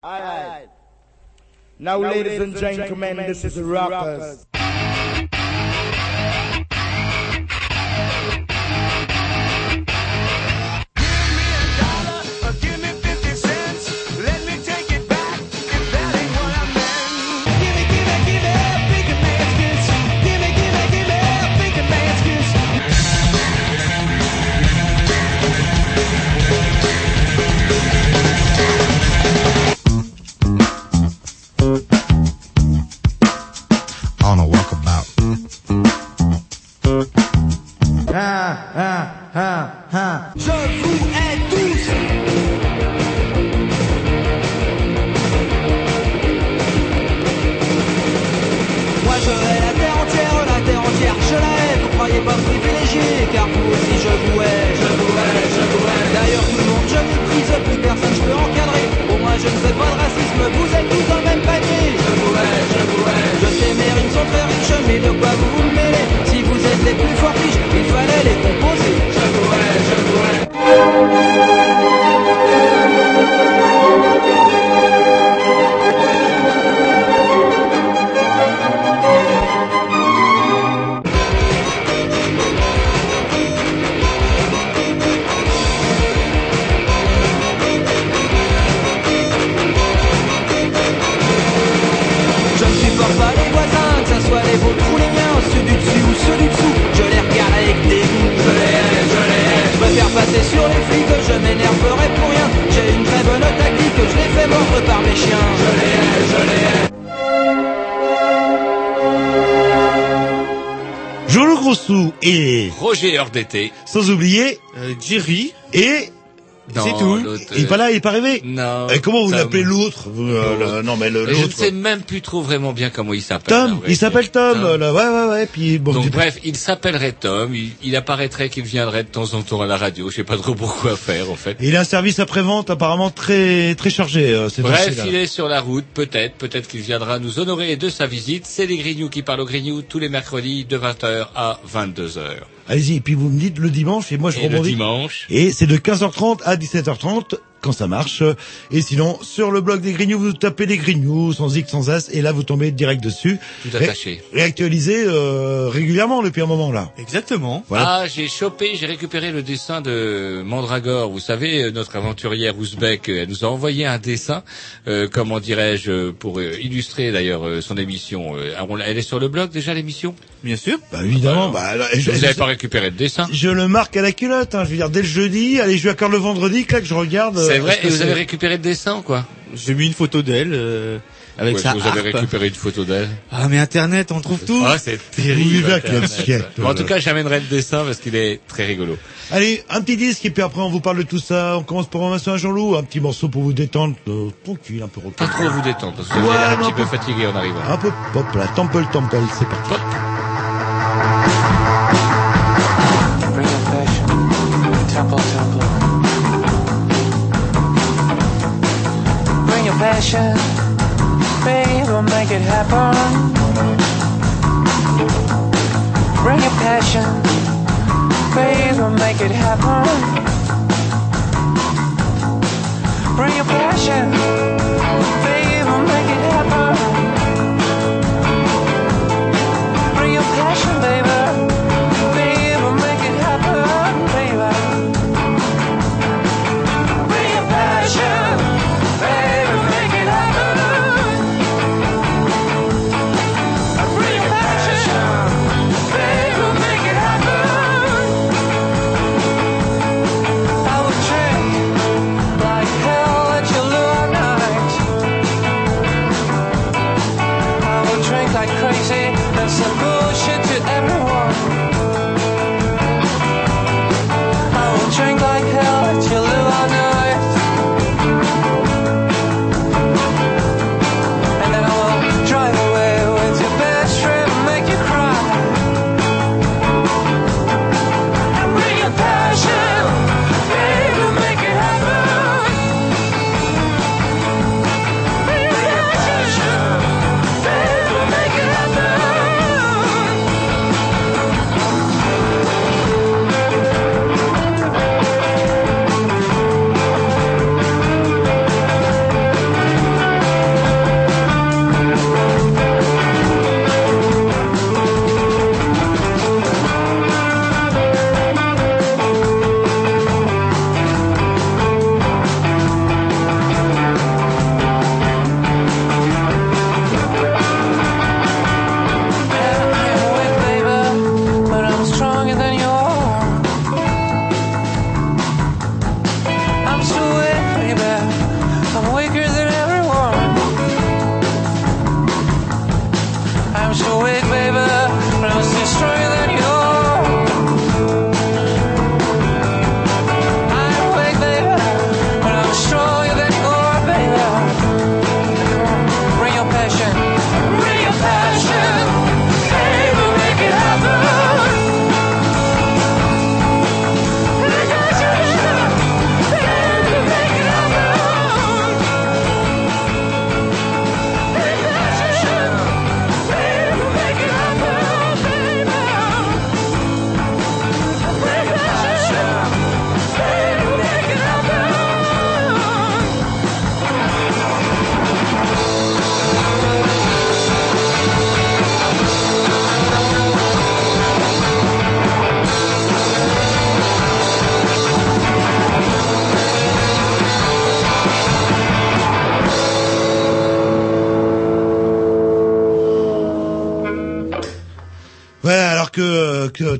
All right. Now, now ladies, ladies and gentlemen, gentlemen this, this is rappers. Et Roger Heure d'été. sans oublier Euh, Jerry, et C'est tout. l'autre, il est pas là, il est pas arrivé. Non. Et comment vous l'appelez l'autre euh, le- Non mais Et Je ne l'autre. sais même plus trop vraiment bien comment il s'appelle. Tom, il s'appelle Tom. Là, ouais ouais ouais. Puis bon. Donc bref, il s'appellerait Tom. Il, apparaîtrait qu'il viendrait de temps en temps à la radio. Je sais pas trop pourquoi faire en fait. Il a un service après-vente apparemment très très chargé. euh, Bref, il est sur la route, peut-être, peut-être qu'il viendra nous honorer de sa visite. C'est les Grignoux qui parlent aux Grignoux tous les mercredis de 20h à 22h. Allez-y. Et puis vous me dites le dimanche et moi je Et le rebondis. dimanche, Et c'est de 15h30 à 17h30 quand ça marche. Et sinon, sur le blog des Grignoux, vous tapez des Grignoux sans X, sans S, et là vous tombez direct dessus. tout attaché. Ré- réactualisé euh, régulièrement depuis un moment là. exactement. Voilà. Ah, j'ai chopé, j'ai récupéré le dessin de Mandragore. Vous savez, euh, notre aventurière ouzbek, euh, elle nous a envoyé un dessin, euh, comment dirais-je, pour euh, illustrer d'ailleurs son émission. Elle est sur le blog déjà l'émission? Bien sûr. Bah évidemment. Bah, alors, je, Vous n'avez pas récupéré le dessin? je le marque à la culotte. Hein, je veux dire dès le jeudi. Allez, je vais encore le vendredi. Clac, je regarde. C'est vrai, et vous avez récupéré le dessin, quoi J'ai mis une photo d'elle euh, avec Ou est-ce sa que Vous avez récupéré une photo d'elle Ah mais Internet, on trouve tout. Ah, c'est terrible. Internet. Bon, en tout cas, j'amènerai le dessin parce qu'il est très rigolo. Allez, un petit disque et puis après on vous parle de tout ça. On commence par un Jean-Loup, un petit morceau pour vous détendre, euh, tranquille, un peu rock. Pas trop vous détendre parce que vous Ouais, un petit peu fatigué en arrivant. Un peu pop là, Temple Temple, c'est parti. Pop. Passion, babe, we'll make it happen. Bring your passion, babe, we'll make it happen. Bring your passion, babe, we'll make it happen.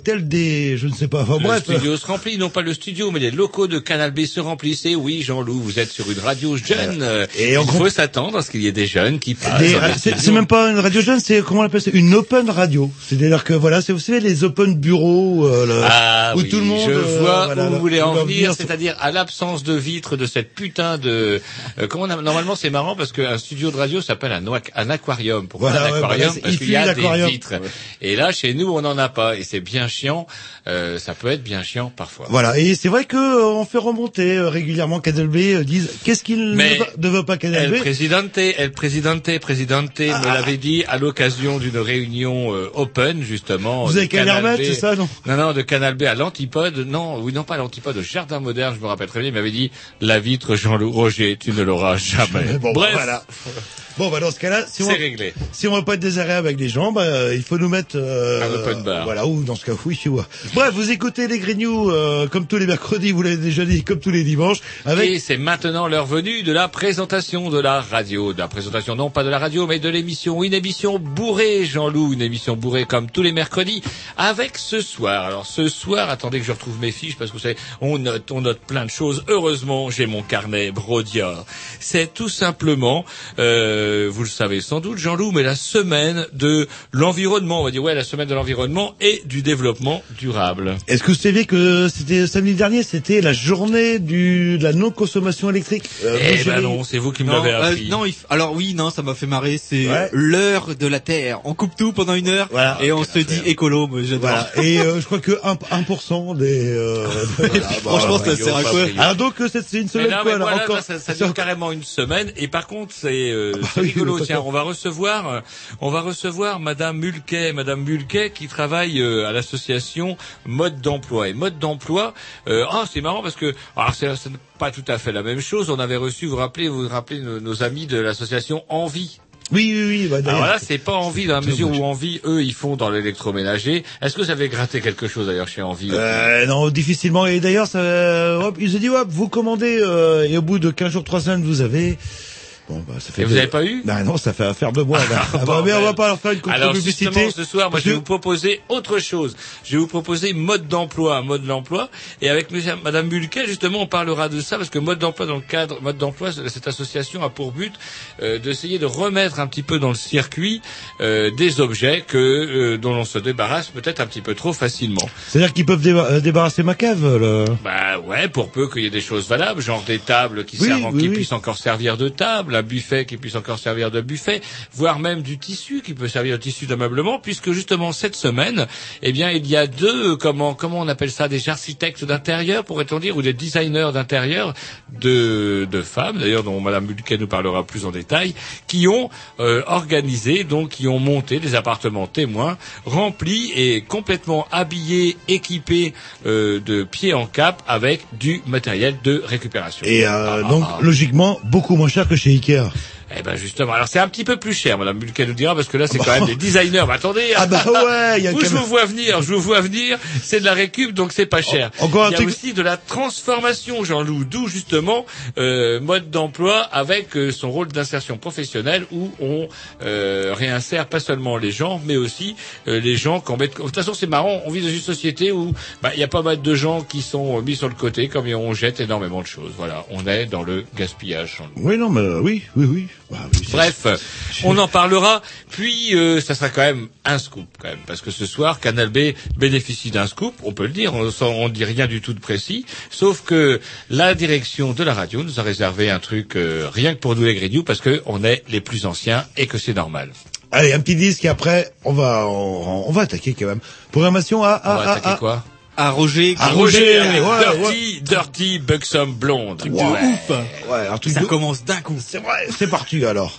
Tel des, je ne sais pas, enfin Le bref. studio se remplit, non pas le studio, mais les locaux de Canal B se remplissent. Et oui, Jean-Loup, vous êtes sur une radio jeune. euh, Et il faut s'attendre à ce qu'il y ait des jeunes qui passent. C'est même pas une radio jeune, c'est comment on appelle ça Une open radio. C'est-à-dire que voilà, c'est vous savez les open bureaux euh, le- Ah où oui, tout le monde. je euh, vois voilà, où vous voulez en venir, c'est- c'est-à-dire à l'absence de vitres de cette putain de... euh, comment on a- Normalement, c'est marrant parce qu'un studio de radio s'appelle un, aquarium. Pourquoi Voilà, un ouais, aquarium Parce il qu'il y a des vitres. Et là, chez nous, on n'en a pas. Et c'est bien chiant. Euh, ça peut être bien chiant parfois. Voilà, et c'est vrai que euh, on fait remonter euh, régulièrement Canal B, euh, disent qu'est-ce qu'il ne, veut- pas Canal El B? Presidente, El Presidente, Presidente Ah, me l'avait dit à l'occasion d'une réunion euh, open justement. Vous avez Canal c'est ça, non? Non, non, de Canal B à l'Antipode. Non, oui, non, pas à l'Antipode, au Jardin Moderne, je me rappelle très bien. Il m'avait dit la vitre Jean-Loup Roger, tu ne l'auras jamais. Bon, Bref, voilà. Bon, bah dans ce cas-là, si on, réglé. si on veut pas être désagréable avec les gens, bah, il faut nous mettre euh, Un open bar. Voilà, ou dans Bref, vous écoutez les Grignoux euh, comme tous les mercredis, vous l'avez déjà dit, comme tous les dimanches, Et c'est maintenant l'heure venue de la présentation de la radio. De la présentation, non pas de la radio, mais de l'émission. Une émission bourrée, Jean-Loup. Une émission bourrée comme tous les mercredis. Avec ce soir. Alors ce soir, attendez que je retrouve mes fiches parce que vous savez, on note, on note plein de choses. Heureusement, j'ai mon carnet Brodia. C'est tout simplement, euh, vous le savez sans doute, Jean-Loup, mais la semaine de l'environnement. On va dire, ouais, la semaine de l'environnement et du développement durable. Est-ce que vous saviez que c'était samedi dernier, c'était la journée du de la non consommation électrique? Euh, Eh ben non, c'est vous qui me Non, l'avez euh, appris. non, il f- alors oui, non, ça m'a fait marrer. C'est Ouais. l'heure de la Terre. On coupe tout pendant une heure Voilà. et on se dit écolo. Moi, j'adore. Voilà. Et euh, je crois que 1%, 1% des. Euh, Franchement, ça sert à quoi Alors donc euh, c'est une Mais semaine non, quoi mais alors voilà, encore ça, ça dure carrément une semaine. Et par contre, c'est euh, bah c'est oui, rigolo. Tiens, on va recevoir, euh, on va recevoir Madame Mulquet, Madame Mulquet qui travaille euh, à l'association Mode d'emploi. Et Mode d'emploi, euh, ah, c'est marrant parce que, alors c'est c'est pas tout à fait la même chose. On avait reçu, vous rappelez, vous rappelez nos, nos amis de l'association Envie. Oui oui oui. Bah, Alors voilà, c'est pas Envie dans la mesure où Envie, eux, ils font dans l'électroménager. Est-ce que vous avez gratté quelque chose d'ailleurs chez Envie Euh, non, difficilement. Et d'ailleurs, ça, hop, ils ont dit, hop, vous commandez, euh, et au bout de 15 jours, 3 semaines, vous avez... Bon, bah, ça fait... Et vous deux- avez pas eu Bah non, ça fait affaire de moi. là. Ah, bah, mais on va pas leur faire une Alors contre-publicité. justement, ce soir, moi, je vais vous proposer autre chose. Je vais vous proposer mode d'emploi, mode d'emploi. Et avec Madame Mulquet, justement, on parlera de ça parce que mode d'emploi dans le cadre, mode d'emploi, cette association a pour but euh, d'essayer de remettre un petit peu dans le circuit euh, des objets que euh, dont l'on se débarrasse peut-être un petit peu trop facilement. C'est-à-dire qu'ils peuvent déba- euh, débarrasser ma cave, là. Bah ouais, pour peu qu'il y ait des choses valables, genre des tables qui, Oui, servent, oui, qui oui. puissent encore servir de table, un buffet qui puisse encore servir de buffet, voire même du tissu qui peut servir de tissu d'ameublement, puisque justement cette semaine, eh bien il y a deux, comment comment on appelle ça, des architectes d'intérieur, pourrait-on dire, ou des designers d'intérieur de, de femmes, d'ailleurs dont Madame Mulquet nous parlera plus en détail, qui ont euh, organisé, donc qui ont monté des appartements témoins remplis et complètement habillés, équipés euh, de pied en cap avec du matériel de récupération. Et euh, Ah, donc, ah, ah. logiquement, beaucoup moins cher que chez Ikea. Yeah. Eh ben justement, alors c'est un petit peu plus cher, Madame Mulquet nous dira, parce que là c'est quand même des designers. Mais attendez, Ah bah ouais, il y a Où je même- vous vois venir, je vous vois venir, c'est de la récup, donc c'est pas cher. encore un Il y a truc- aussi de la transformation, Jean-Loup, d'où justement euh, mode d'emploi avec euh, son rôle d'insertion professionnelle où on euh, réinsère pas seulement les gens, mais aussi euh, les gens qu'on met. De toute façon, c'est marrant, on vit dans une société où bah, il y a pas mal de gens qui sont mis sur le côté, comme on jette énormément de choses. Voilà, on est dans le gaspillage. Oui, non, mais euh, oui, oui, oui. Bah, oui Bref, on en parlera. Puis, euh, ça sera quand même un scoop, quand même, parce que ce soir, Canal B bénéficie d'un scoop. On peut le dire. On ne dit rien du tout de précis, sauf que la direction de la radio nous a réservé un truc euh, rien que pour nous les Grignoux, parce que on est les plus anciens et que c'est normal. Allez, un petit disque et après, on va, on, on va attaquer quand même. Programmation à, On à, va à, attaquer à- quoi? À Roger. Ouais, Dirty, Dirty Buxom Blonde. de ouf. Ouais, un truc Ça de- commence d'un coup. C'est vrai, c'est parti alors.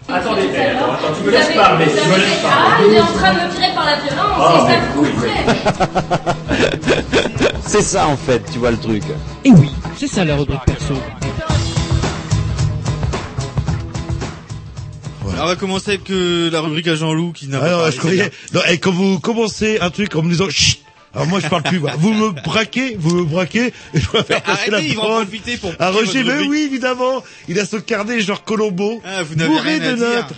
Attendez, attends, tu me laisses parler, tu me laisses Ah, parler. il est en train de me tirer par la violence, Ah, et ça oui, plaît. C'est ça en fait, tu vois le truc. Et oui, c'est ça la rubrique perso. Alors, on va commencer avec euh, la rubrique à Jean-Loup qui n'a Ah pas non, parlé, je croyais. c'est Non, et quand vous commencez un truc en me disant chut, alors moi je parle plus. Vous me braquez, vous me braquez, et je préfère bien. passer la Arrêtez, ils vont en profiter pour à piquer Roger. Mais oui, évidemment, il a son carnet genre Colombo, Ah, vous n'avez rien à de dire. notes.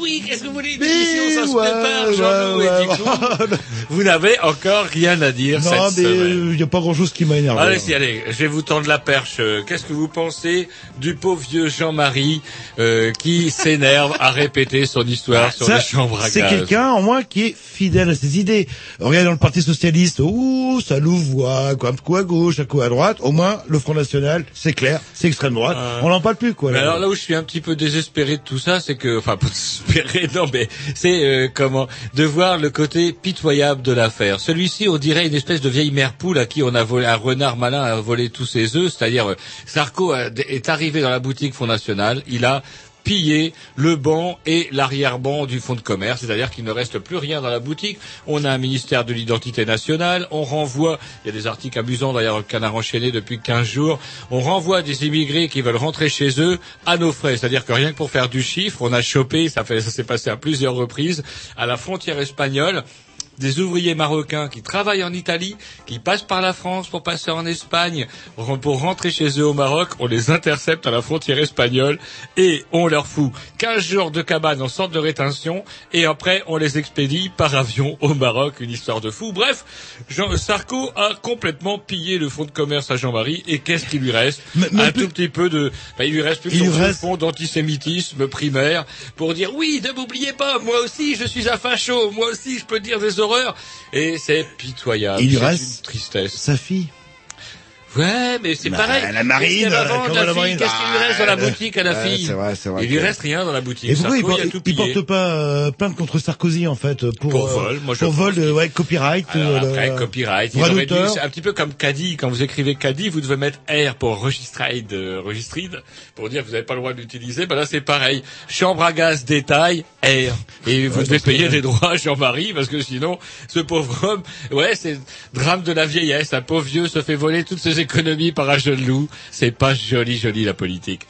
Oui, qu'est-ce que vous voulez Une Mais émission, ça se ouais, prépare, Jean-Loup, ouais, coup, ouais. vous n'avez encore rien à dire Non, cette mais semaine. il n'y a pas grand chose qui m'a énervé. Allez, si, allez, je vais vous tendre la perche. Euh, Qu'est-ce que vous pensez du pauvre vieux Jean-Marie euh, qui s'énerve à répéter son histoire sur Ça, les chambres à c'est quelqu'un en moins qui est fidèle à ses idées. Regarde dans le Parti socialiste, ouh, ça louvoie, quoi, un coup à gauche, un coup à droite. Au moins, le Front National, c'est clair, c'est extrême droite. Euh, On n'en parle plus, quoi. Mais alors là où je suis un petit peu désespéré de tout ça, c'est que, enfin, pas désespéré, non, mais c'est euh, comment de voir le côté pitoyable de l'affaire. Celui-ci, on dirait une espèce de vieille mère poule à qui on a volé un renard malin a volé tous ses œufs. C'est-à-dire, euh, Sarko a- est arrivé dans la boutique Front National, il a pillé le banc et l'arrière-banc du fonds de commerce, c'est-à-dire qu'il ne reste plus rien dans la boutique. On a un ministère de l'identité nationale, on renvoie, il y a des articles amusants d'ailleurs le canard enchaîné depuis 15 jours, on renvoie des immigrés qui veulent rentrer chez eux à nos frais, c'est-à-dire que rien que pour faire du chiffre, on a chopé, ça s'est passé à plusieurs reprises, à la frontière espagnole, des ouvriers marocains qui travaillent en Italie, qui passent par la France pour passer en Espagne, pour rentrer chez eux au Maroc, on les intercepte à la frontière espagnole et on leur fout 15 jours de cabane en centre de rétention et après on les expédie par avion au Maroc, une histoire de fou. Bref, Jean Sarko a complètement pillé le fonds de commerce à Jean-Marie et qu'est-ce qui lui reste? Mais- mais Un plus- tout petit peu de... bah, il lui reste plus son reste- fond d'antisémitisme primaire pour dire oui, ne m'oubliez pas, moi aussi je suis un facho, moi aussi je peux dire des horreurs et c'est pitoyable. Il reste une tristesse. Sa fille. Ouais, mais c'est Bah, pareil. la marine, Qu'est-ce va euh, vendre, comment la la fille marine Qu'est-ce qu'il lui reste dans la Ah, boutique à la ouais, fille c'est vrai, c'est vrai Il lui reste rien dans la boutique. Et pourquoi il, Sarko, por- il a tout il pillé. porte pas euh, plainte contre Sarkozy en fait pour, Pour euh, vol, moi, je pour vol de ouais, copyright Alors euh, après, copyright, ils dû, un petit peu comme Caddy, quand vous écrivez Caddy, vous devez mettre R pour registered, euh, registered, pour dire que vous n'avez pas le droit de l'utiliser, ben là c'est pareil. Chambre à gaz, détail, R. Et vous devez payer des droits à Jean-Marie, parce que sinon, ce pauvre homme, ouais, c'est drame de la vieillesse, un pauvre vieux se fait voler toutes ses économies par un jeune loup. C'est pas joli, joli la politique.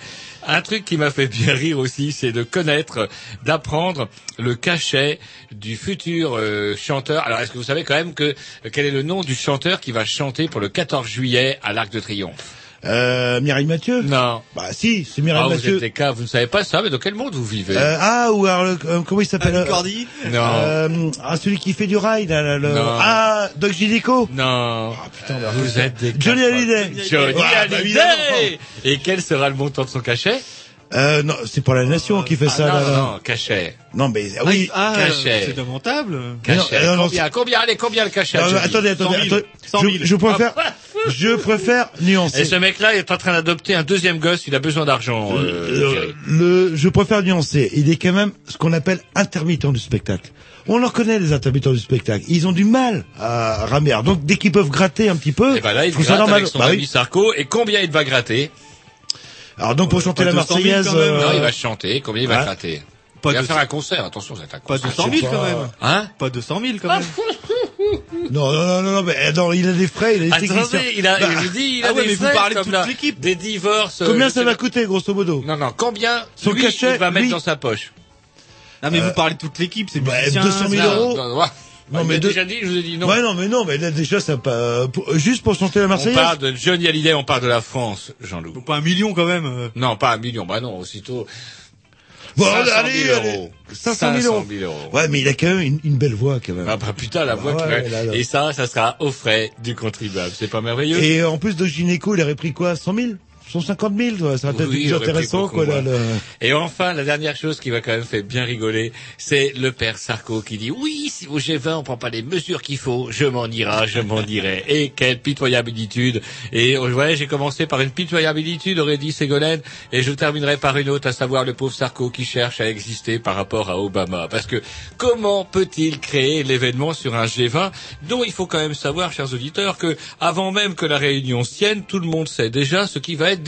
Un truc qui m'a fait bien rire aussi, c'est de connaître, d'apprendre le cachet du futur euh, chanteur. Alors, est-ce que vous savez quand même que quel est le nom du chanteur qui va chanter pour le 14 juillet à l'Arc de Triomphe? Euh, Mireille Mathieu Non. Bah si, c'est Mireille Ah, vous Mathieu. êtes des cas, vous ne savez pas ça, mais dans quel monde vous vivez? Euh, ah, ou alors, le- euh, comment il s'appelle Anne euh, Cordy Non. euh, ah, celui qui fait du rail, là, le- Non. Ah, Doc Gineco? Non. putain, bah, vous êtes des Johnny. Hallyday. Johnny Ouais, bah, Hallyday. Et quel sera le montant de son cachet? Euh, non, c'est pour la nation qui fait Ah, ça, non, là, là. non, cachet. Non, mais, ah oui. Ah, Cachet. c'est lamentable. Cachet. non, non, combien, combien, allez, combien le cachet Non, attendez, attendez, 100 000. attendez. 100 000. Je, je préfère, je préfère nuancer. Et ce mec-là est en train d'adopter un deuxième gosse, il a besoin d'argent. Euh, Euh, Thierry. le, je préfère nuancer. Il est quand même ce qu'on appelle intermittent du spectacle. On en connaît les intermittents du spectacle. Ils ont du mal à ramer. Donc dès qu'ils peuvent gratter un petit peu, Et ben là, il je trouve ça gratte normal. avec son Bah oui. ami Sarko. Et combien il va gratter? Alors donc pour chanter pas la 200 000 Marseillaise, euh, Non, il va chanter. Combien il va ouais. gratter Pas Il va de- faire un concert. Attention, c'est un Pas concert. 200 000 pas- quand même. Hein Pas 200 000 quand même. non, non, non, non, non, mais euh, non, il a des frais, il a des. Attendez, il a, Bah, je vous dis, il a ah ouais, des mais vous parlez de comme toute l'équipe. des divorces. euh, Combien ça va pas. coûter, grosso modo Non, non, combien Son lui, cachet, il va mettre lui- dans sa poche Non, mais vous parlez de toute l'équipe, c'est Bah, musicien, 200 000 c'est- euros. Non, non, ouais. Non, mais de- déjà dit, je vous ai dit non. Ouais, non, mais non, mais là, déjà, ça pas, pour- juste pour chanter la on Marseillaise. parle de Johnny Hallyday, on parle de la France, Jean-Loup. Pas un million quand même. euh. Non, pas un million, bah non, aussitôt. Bon, 500 allez, 000 allez. euros. 500 000 euros. 000 euros. Ouais, mais il a quand même une, une belle voix, quand même. Ah bah putain, la voix Ouais, là, là. Et ça, ça sera aux frais du contribuable. C'est pas merveilleux? Et en plus de gynéco, il aurait pris quoi? 100 000 150 000, toi. Ça va peut-être Oui, intéressant, quoi, là, moins. le... Et enfin, la dernière chose qui va quand même faire bien rigoler, c'est le père Sarko qui dit oui, si au G20 on prend pas les mesures qu'il faut, je m'en ira, je m'en irai. Et quelle pitoyabilité Et euh, ouais, j'ai commencé par une pitoyabilité, aurait dit Ségolène, et je terminerai par une autre, à savoir le pauvre Sarko qui cherche à exister par rapport à Obama. Parce que comment peut-il créer l'événement sur un G20 dont il faut quand même savoir, chers auditeurs, que avant même que la réunion se tienne, tout le monde sait déjà ce qui va être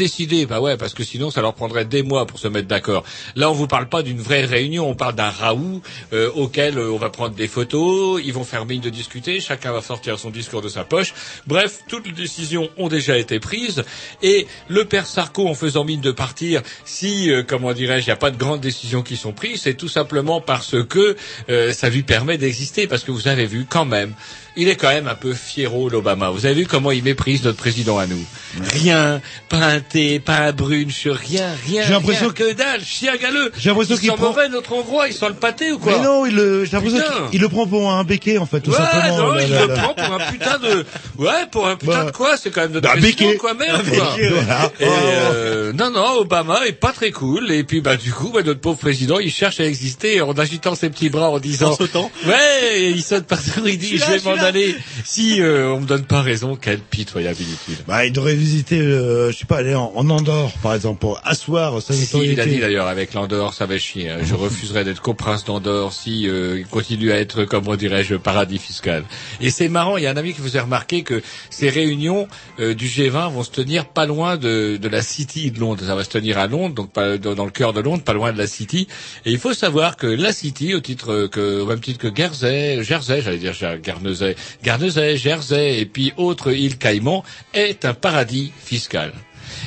Bah ouais, parce que sinon ça leur prendrait des mois pour se mettre d'accord. Là, on vous parle pas d'une vraie réunion, on parle d'un raout euh, auquel euh, on va prendre des photos, ils vont faire mine de discuter, chacun va sortir son discours de sa poche. Bref, toutes les décisions ont déjà été prises. Et le père Sarko, en faisant mine de partir, si, euh, comment dirais-je, il n'y a pas de grandes décisions qui sont prises, c'est tout simplement parce que euh, ça lui permet d'exister, parce que vous avez vu quand même, il est quand même un peu fiero l'Obama. Vous avez vu comment il méprise notre président à nous Rien, pas un thé, pas un brunch, rien, rien, J'ai l'impression que dalle, chien galeux. J'ai l'impression Il qu'il prend- mauvais notre hongrois, il sent le pâté ou quoi Mais non, il le, j'ai l'impression qu'il il le prend pour un béquet, en fait, tout ouais, simplement. non, là, il là, le là. prend pour un putain de... Ouais, pour un putain Bah, de quoi C'est quand même notre bah, président, béquet. quoi, merde, quoi. béquet, voilà. Et, Oh. euh, non, non, Obama est pas très cool. Et puis, bah, du coup, bah, notre pauvre président, il cherche à exister en agitant ses petits bras en disant... En sautant. Ouais, il saute partout, il dit, je vais aller. Si euh, on me donne pas raison, quelle pitoyabilité. Bah, il devrait visiter, euh, je sais pas, aller en, en Andorre, par exemple, pour asseoir sa Si, notoriété. il a dit d'ailleurs avec l'Andorre, ça va chier. hein. Je refuserais d'être coprince d'Andorre si euh, il continue à être, comment dirais-je, paradis fiscal. Et c'est marrant, il y a un ami qui vous a remarqué que ces réunions euh, du G20 vont se tenir pas loin de, de la City de Londres. Ça va se tenir à Londres, donc pas, dans dans le cœur de Londres, pas loin de la City. Et il faut savoir que la City, au titre que, au même titre que Guernsey, Jersey, j'allais dire Guernesey, Guernesey, Jersey et puis autres îles Caïmans, est un paradis fiscal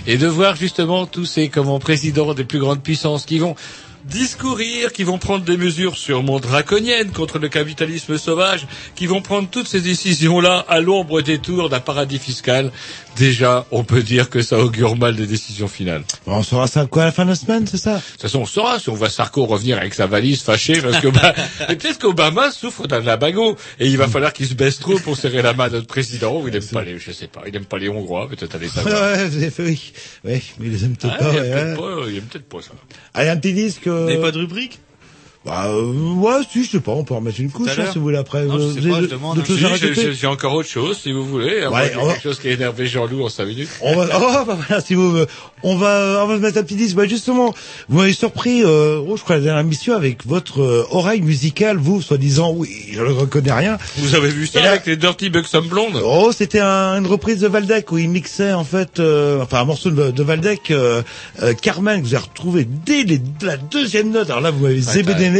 et de voir justement tous ces comment présidents des plus grandes puissances qui vont discourir, qui vont prendre des mesures sûrement draconiennes contre le capitalisme sauvage, qui vont prendre toutes ces décisions-là à l'ombre des tours d'un paradis fiscal. Déjà, on peut dire que ça augure mal des décisions finales. On saura ça quoi à la fin de la semaine, c'est ça? De toute façon, on saura si on voit Sarko revenir avec sa valise fâché parce que bah, peut-être qu'Obama souffre d'un labago et il va falloir qu'il se baisse trop pour serrer la main à notre président ou il aime pas les, je sais pas, il aime pas les Hongrois, peut-être aller Ouais, savoir. ouais, vous avez fait, oui. Oui, mais il les aime peut-être Ah, pas, il, ouais, aime peut-être ouais. pas, il aime peut-être pas ça. Allez, un petit disque. Vous n'avez Euh... pas de rubrique? Bah, euh, ouais, si, je sais pas, on peut en mettre une couche, hein, si vous voulez après. Non, je Vous sais pas, je de- demande, hein. Si, j'ai- encore autre chose, si vous voulez. Ouais, qu'il y quelque chose qui a énervé Jean-Loup en 5 minutes. On va, oh, bah voilà, si vous, euh, on va, on va se mettre un petit disque. Bah, justement, vous m'avez surpris, euh, oh, je crois, la dernière mission avec votre euh, oreille musicale, vous, soi-disant, oui, je ne reconnais rien. Vous avez vu ça là- avec les Dirty Buxom Blondes? Oh, c'était un- une reprise de Valdec où il mixait en fait, euh, enfin un morceau de, de Valdec, euh, euh, Carmen que vous avez retrouvé dès les- la deuxième note. Alors là, vous m'avez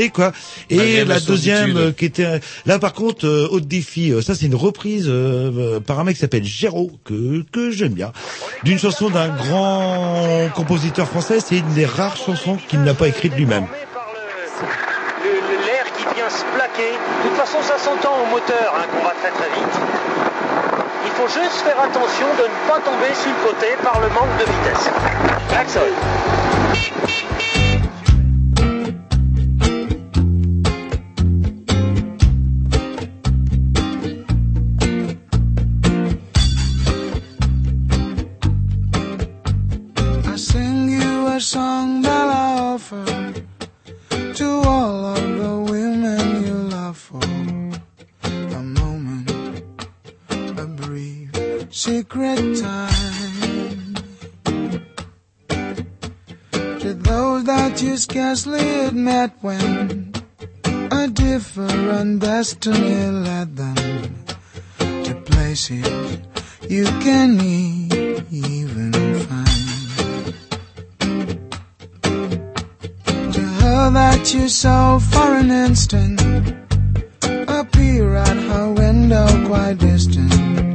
quoi. Et Malgré la deuxième euh, qui était là par contre euh, haute défi. euh, ça c'est une reprise euh, euh, par un mec qui s'appelle Géraud que que j'aime bien, d'une chanson d'un grand compositeur français. C'est une des rares chansons qu'il n'a pas écrite lui-même. l'air qui vient se plaquer. De toute façon, ça s'entend au moteur hein, qu'on va très très vite. Il faut juste faire attention de ne pas tomber sur le côté par le manque de vitesse. Axel. Secret time. To those that you scarcely had met when a different destiny led them to places you can even find. To her that you saw for an instant appear at her window quite distant,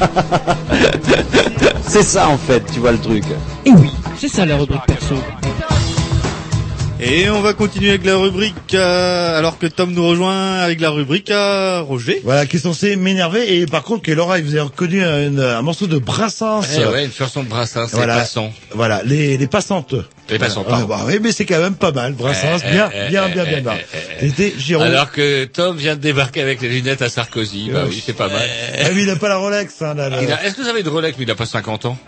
C'est ça en fait, tu vois le truc. Et oui, c'est ça la rubrique perso. Et on va continuer avec la rubrique, euh, alors que Tom nous rejoint avec la rubrique à Roger. Voilà, qui est censé m'énerver. Et par contre, que Laura, vous avez reconnu un, un morceau de Brassens. Eh ouais, une chanson de Brassens, c'est Voilà. passant. Voilà, les, les passantes. Les Voilà. Ah, bah oui, mais c'est quand même pas mal. Brassens, Eh, bien, eh, bien, eh, bien, eh, bien, bien. eh, eh. Alors que Tom vient de débarquer avec les lunettes à Sarkozy, bah oui, c'est pas mal. Ah oui, il a pas la Rolex, hein, là, là. A- Est-ce que vous avez de Rolex, mais il a pas 50 ans?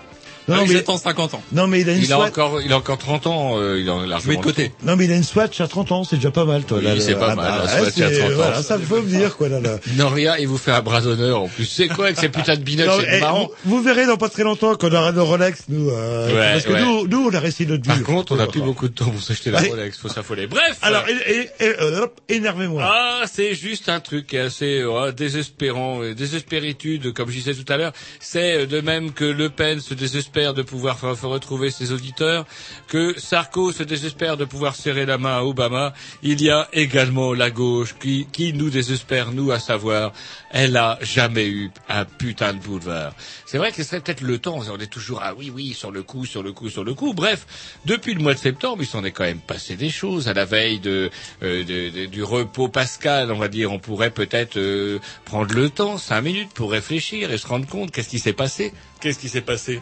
Non, Ah, mais- il attend 50 ans. Non, mais il a une il a Swatch. encore, il a encore 30 ans, euh, il a largement de côté. Non, mais il a une Swatch à 30 ans, c'est déjà pas mal, toi. Oui, c'est pas Ah, mal, bah, la Swatch à c'est- 30 ans. Voilà, ça faut me dire, quoi, là, là. Non, rien, il vous fait un bras d'honneur en plus. C'est quoi avec ces putains de binocs, Non, c'est eh, marrant. on- vous verrez dans pas très longtemps qu'on aura nos Rolex, nous. euh, Ouais, parce que ouais. nous, nous, on a réussi notre vie. Par contre, on a plus beaucoup de temps pour s'acheter la Allez. Rolex, faut s'affoler. Bref. Alors, et, et, et, euh, hop, énervez-moi. Ah, c'est juste un truc qui est assez euh, désespérant, désespéritude, comme je disais tout à l'heure. C'est euh, de même que Le Pen se désespère de pouvoir retrouver ses auditeurs, que Sarko se désespère de pouvoir serrer la main à Obama. Il y a également la gauche qui, qui nous désespère, nous, à savoir, elle a jamais eu un putain de boulevard. C'est vrai ce serait peut-être le temps. On est toujours ah oui oui sur le coup, sur le coup, sur le coup. Bref, depuis le mois de septembre, il s'en est quand même passé des choses. À la veille de, euh, de- de- du repos pascal, on va dire, on pourrait peut-être euh, prendre le temps, cinq minutes, pour réfléchir et se rendre compte qu'est-ce qui s'est passé. Qu'est-ce qui s'est passé?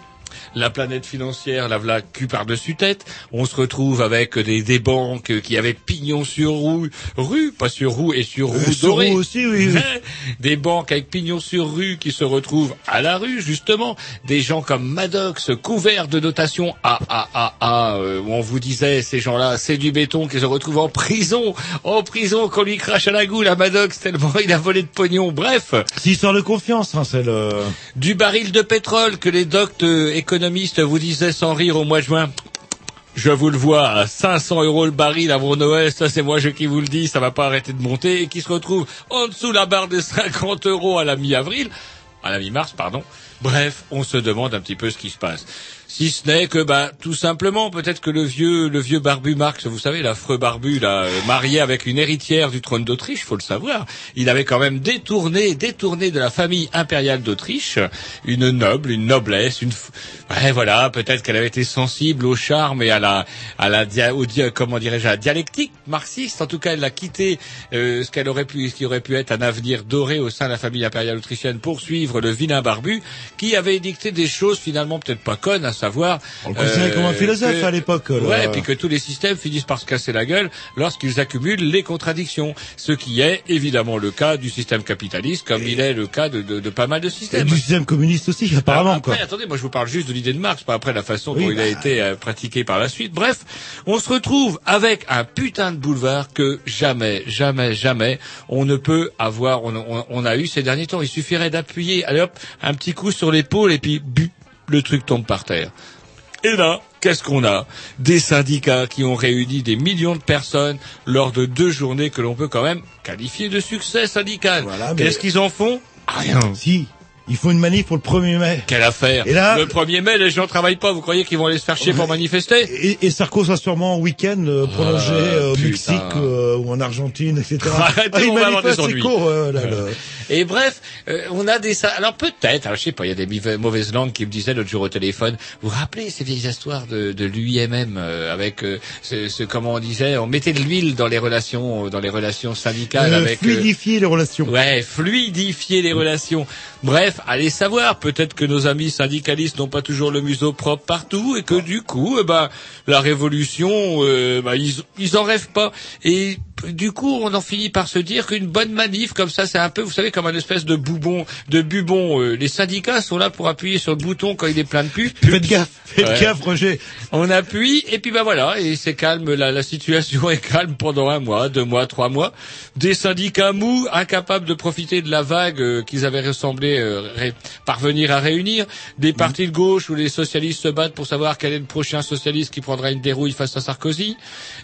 La planète financière, la voilà cul par-dessus tête. On se retrouve avec des, des banques qui avaient pignon sur rue, rue, pas sur roue et sur roue Euh, dorée. aussi, oui, oui. Des banques avec pignon sur rue qui se retrouvent à la rue, justement. Des gens comme Maddox, couverts de notation AAAA, euh, où on vous disait, ces gens-là, c'est du béton, qui se retrouvent en prison, en prison, qu'on lui crache à la goule à Maddox, tellement il a volé de pognon. Bref. C'est histoire de confiance, hein, c'est le... Du baril de pétrole que les doctes économistes vous disaient sans rire au mois de juin. Je vous le vois à 500 euros le baril avant Noël, ça c'est moi je qui vous le dis, ça va pas arrêter de monter, et qui se retrouve en dessous la barre des 50 euros à la mi-avril, à la mi-mars, pardon. Bref, on se demande un petit peu ce qui se passe. Si ce n'est que, bah, tout simplement, peut-être que le vieux, le vieux barbu Marx, vous savez, l'affreux barbu, là, euh, marié avec une héritière du trône d'Autriche, faut le savoir, il avait quand même détourné, détourné de la famille impériale d'Autriche une noble, une noblesse, une, ouais, voilà, peut-être qu'elle avait été sensible au charme et à la, à la, dia- au comment dirais-je, à la dialectique marxiste. En tout cas, elle a quitté euh, ce qu'elle aurait pu, ce qui aurait pu être un avenir doré au sein de la famille impériale autrichienne pour suivre le vilain barbu, qui avait édicté des choses finalement peut-être pas connes, savoir. On le considérait comme un philosophe que- à l'époque. Ouais, et puis que tous les systèmes finissent par se casser la gueule lorsqu'ils accumulent les contradictions. Ce qui est évidemment le cas du système capitaliste, comme il est le cas de, de, de pas mal de Et systèmes. du système communiste aussi, apparemment, Alors, après, quoi. attendez, moi je vous parle juste de l'idée de Marx, pas après la façon Oui, dont il a été euh, pratiqué par la suite. Bref, on se retrouve avec un putain de boulevard que jamais, jamais, jamais on ne peut avoir, on, on- on a eu ces derniers temps. Il suffirait d'appuyer, allez hop, un petit coup sur l'épaule et puis bu, le truc tombe par terre. Et là, qu'est-ce qu'on a? Des syndicats qui ont réuni des millions de personnes lors de deux journées que l'on peut quand même qualifier de succès syndical. Voilà, mais- Qu'est-ce qu'ils en font? Rien. Si, ils font une manif pour le 1er mai. Quelle affaire Et là- Le 1er mai, les gens travaillent pas. Vous croyez qu'ils vont aller se faire chier pour manifester Et, et Sarko sera sûrement en week-end euh, prolongé Ah, euh, au putain. Mexique euh, ou en Argentine, etc. Arrêtez, Ah, on va avoir des ennuis. ouais, là, là. Et bref, euh, on a des... Alors peut-être, alors je sais pas, il y a des mauvaises langues qui me disaient l'autre jour au téléphone, vous vous rappelez ces vieilles histoires de, de l'UIMM euh, avec euh, ce, ce- comment on disait, on mettait de l'huile dans les relations, euh, dans les relations syndicales Euh, avec... euh, fluidifier les relations. Ouais, fluidifier les relations. Bref, allez savoir, peut-être que nos amis syndicalistes n'ont pas toujours le museau propre partout et que du coup, eh ben, la révolution, euh, ben, ils, ils en rêvent pas. Et du coup, on en finit par se dire qu'une bonne manif comme ça, c'est un peu, vous savez, comme un espèce de boubon, de bubon. Euh, les syndicats sont là pour appuyer sur le bouton quand il est plein de pus. Faites gaffe, faites Ouais. gaffe, Roger. On appuie et puis ben voilà et c'est calme la, la situation est calme pendant un mois, deux mois, trois mois. Des syndicats mous, incapables de profiter de la vague euh, qu'ils avaient ressemblé euh, parvenir à réunir. Des partis de gauche où les socialistes se battent pour savoir quel est le prochain socialiste qui prendra une dérouille face à Sarkozy.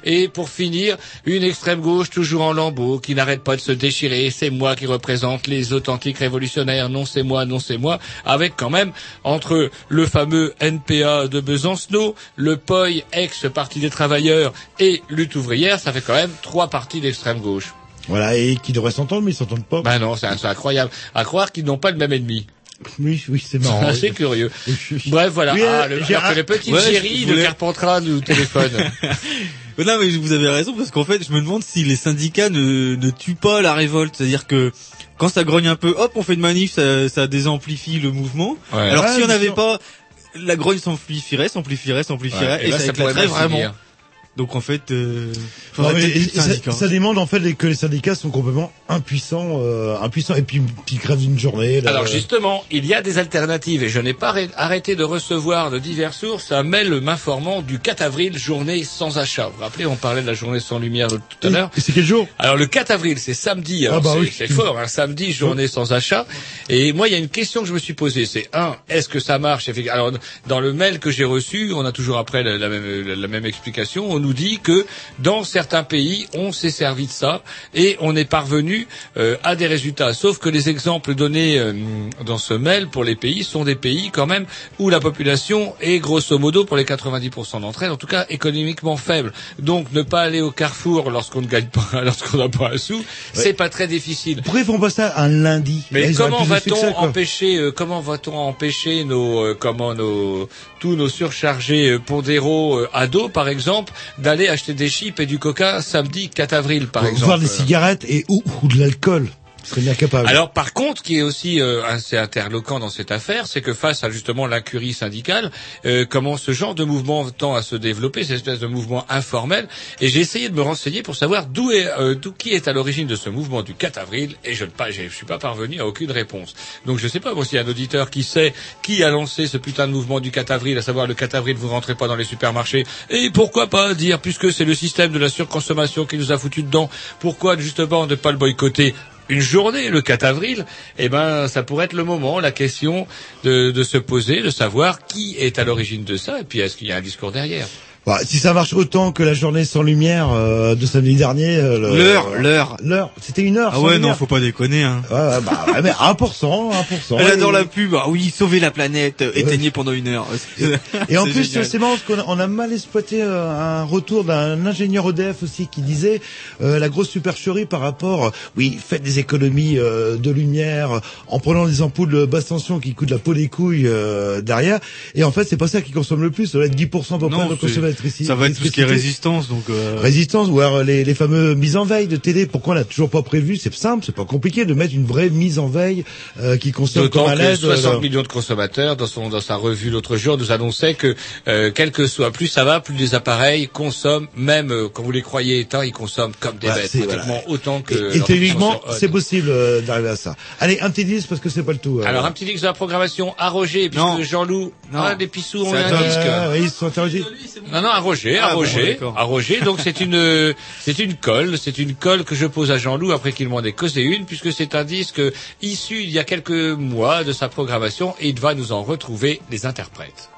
Et pour finir, une extrême gauche toujours en lambeaux qui n'arrête pas de se déchirer. C'est moi qui représente les authentiques révolutionnaires. Non c'est moi, non c'est moi. Avec quand même entre le fameux NPA de Besancenot, le POI ex-parti des travailleurs et lutte ouvrière, ça fait quand même trois partis d'extrême gauche. Voilà, et qui devraient s'entendre, mais ils s'entendent pas. Ben non, c'est incroyable. À croire qu'ils n'ont pas le même ennemi. Oui, oui, c'est marrant. C'est assez curieux. Bref, voilà. Oui, ah, le, alors que un- le petit Ouais, de voulais- Carpentras nous téléphone. Non, mais vous avez raison parce qu'en fait, je me demande si les syndicats ne, ne tuent pas la révolte. C'est-à-dire que quand ça grogne un peu, hop, on fait une manif, ça, ça désamplifie le mouvement. Ouais. Alors Ouais, si on n'avait sûr. pas, la grogne s'amplifierait, s'amplifierait, s'amplifierait, Ouais, et, là, ça, pourrait mal vraiment. finir. Donc en fait, euh, Non, mais ça, demande en fait que les syndicats sont complètement impuissants, euh, impuissants et puis qui grèvent d'une journée. Là, Alors justement, il y a des alternatives et je n'ai pas arrê- arrêté de recevoir de diverses sources un mail m'informant du 4 avril, journée sans achat. Vous vous rappelez, on parlait de la journée sans lumière tout à l'heure. Et c'est quel jour? Alors le 4 avril, c'est samedi. Ah bah c'est oui. c'est fort, hein, samedi, journée sans achat. Et moi, il y a une question que je me suis posée. C'est un, est-ce que ça marche? Alors dans le mail que j'ai reçu, on a toujours après la, la même, la même explication. On nous dit que dans certains pays, on s'est servi de ça et on est parvenu euh, à des résultats. Sauf que les exemples donnés euh, dans ce mail pour les pays sont des pays quand même où la population est grosso modo pour les 90% d'entre elles, en tout cas économiquement faible. Donc ne pas aller au carrefour lorsqu'on ne gagne pas, lorsqu'on n'a pas un sou, c'est pas très difficile. Pourquoi ils font pas ça un lundi? Mais comment va-t-on empêcher, euh, comment va-t-on empêcher nos, euh, comment nos, tous nos surchargés euh, pondéraux euh, ados, par exemple, d'aller acheter des chips et du coca samedi 4 avril, par exemple. Voir des cigarettes et ou, ou de l'alcool. Alors par contre, qui est aussi euh, assez interloquant dans cette affaire, c'est que face à justement l'incurie syndicale, euh, comment ce genre de mouvement tend à se développer, cette espèce de mouvement informel, et j'ai essayé de me renseigner pour savoir d'où est, euh, d'où qui est à l'origine de ce mouvement du 4 avril, et je ne pas, je suis pas parvenu à aucune réponse. Donc je sais pas moi s'il y a un auditeur qui sait qui a lancé ce putain de mouvement du 4 avril, à savoir le 4 avril vous rentrez pas dans les supermarchés, et pourquoi pas dire puisque c'est le système de la surconsommation qui nous a foutu dedans, pourquoi justement ne pas le boycotter une journée, le 4 avril, eh ben, ça pourrait être le moment, la question de, de se poser, de savoir qui est à l'origine de ça, et puis est-ce qu'il y a un discours derrière. Bah, si ça marche autant que la journée sans lumière euh, de samedi dernier, euh, L'heure, l'heure. l'heure, c'était une heure. Ah ouais, non, lumière. faut pas déconner, hein. Ouais, bah, ouais, mais 1%, 1%. Elle adore la pub. Ah oui, sauver la planète, éteignez pendant une heure. Et en plus, c'est marrant parce qu'on a, on a mal exploité euh, un retour d'un ingénieur EDF aussi qui disait euh, la grosse supercherie par rapport, euh, oui, faites des économies euh, de lumière en prenant des ampoules de basse tension qui coûtent la peau des couilles euh, derrière. Et en fait, c'est pas ça qui consomme le plus. Ça va être 10% à peu près de consommation ça va être tout ce qui est résistance, donc. euh, Résistance ou alors les, les fameux mises en veille de télé. Pourquoi on n'a toujours pas prévu? C'est simple, c'est pas compliqué de mettre une vraie mise en veille euh, qui consomme D'autant comme que LED. 60 euh, millions de consommateurs, dans, son, dans sa revue l'autre jour, nous annonçait que, euh, quel que soit, plus ça va, plus les appareils consomment, même euh, quand vous les croyez éteints, ils consomment comme des Ouais, bêtes, pratiquement autant que... Et, et techniquement, c'est on. possible euh, d'arriver à ça. Allez, un petit disque parce que c'est pas le tout. euh. Alors un petit disque de la programmation à Roger, puisque. Jean-Loup, Non. ah, des pissous eu à un disque. Oui, ils se sont interrogés. Non, non, à Roger, à Ah, Roger, à Roger. Donc c'est une, c'est une colle, c'est une colle que je pose à Jean-Loup après qu'il m'en ait causé une, puisque c'est un disque issu il y a quelques mois de sa programmation et il va nous en retrouver les interprètes.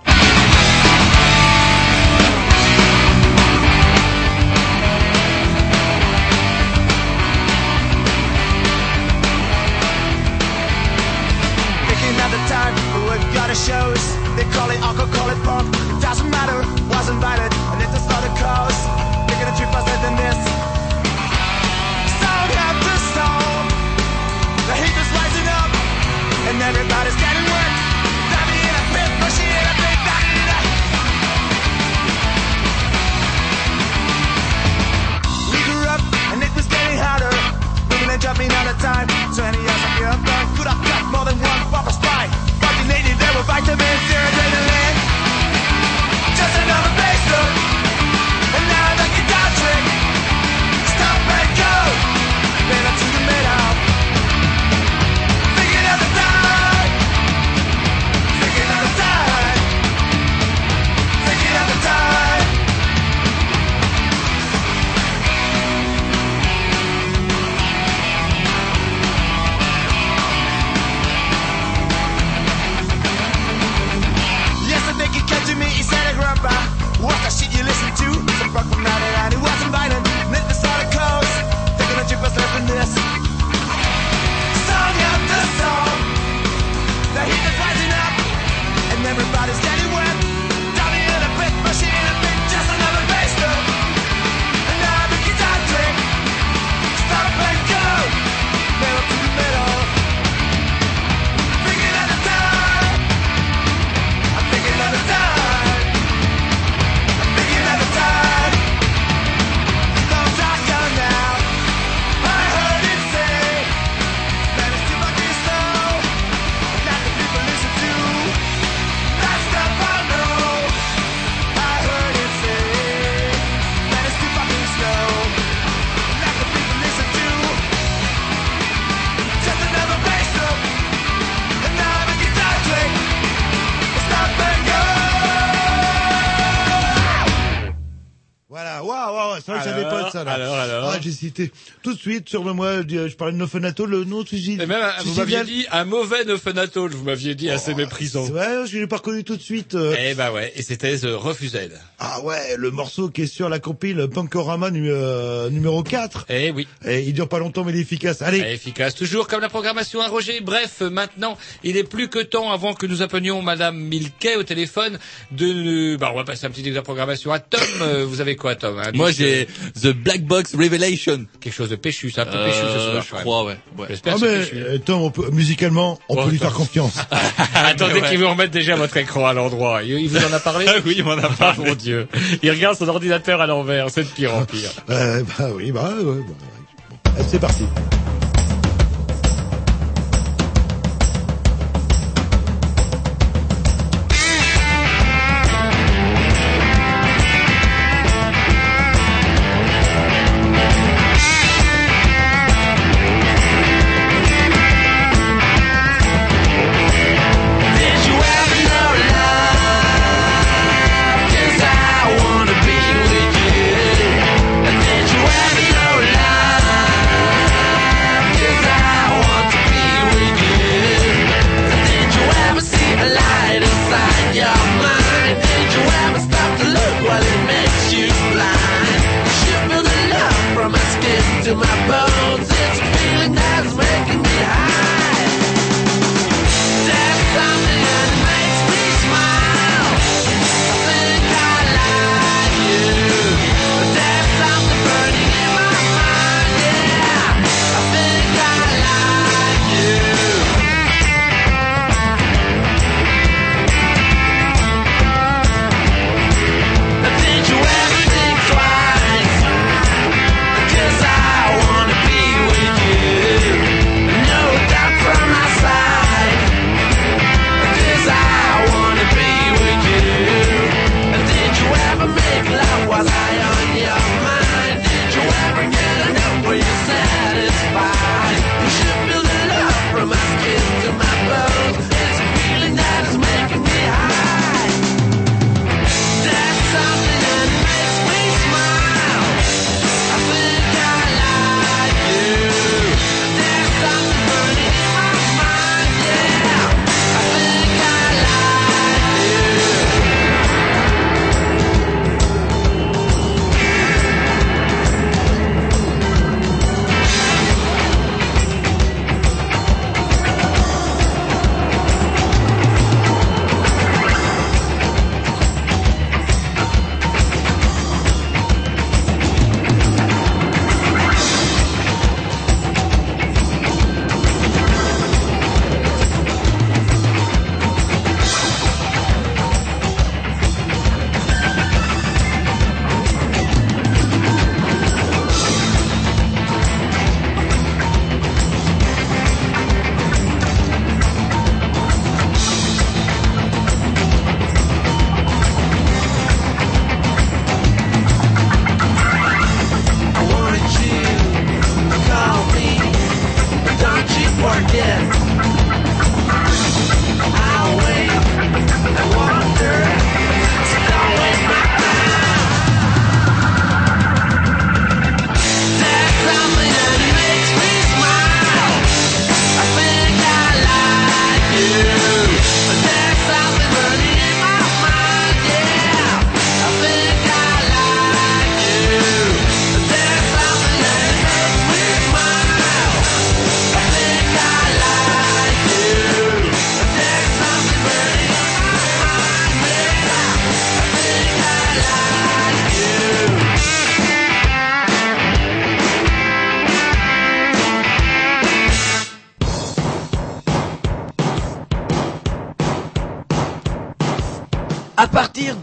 Alors. Suite sur le moi, je, je parlais de Nofenato, le nom suicide. Et même, euh, vous m'aviez dit un mauvais Neufenatol, vous m'aviez dit assez méprisant. Ouais, je l'ai pas reconnu tout de suite. euh. Eh ben ouais, et c'était The Refused. Ah ouais, le morceau qui est sur la compile Punkorama nu- euh, numéro 4. Eh oui. Et il dure pas longtemps mais il est efficace. Allez. Efficace, toujours comme la programmation à Roger. Bref, maintenant, il est plus que temps, avant que nous appelions Madame Milquet au téléphone, de... Bah, on va passer un petit disque de programmation à Tom. Euh, Vous avez quoi, Tom Moi, j'ai The Black Box Revelation. Quelque chose de péchu, c'est un peu Euh, péchu ce soir. je crois, ouais. ouais. J'espère Ah que c'est mais péchu. euh, Tom, on peut- musicalement, on Oh, peut lui faire confiance. Attendez ouais. qu'il vous remette déjà votre écran à l'endroit. Il il vous en a parlé oui, il m'en a Ah parlé. mon Dieu. Il regarde son ordinateur à l'envers, c'est de pire en pire. Euh, bah oui, bah ouais. bah, ouais. C'est parti.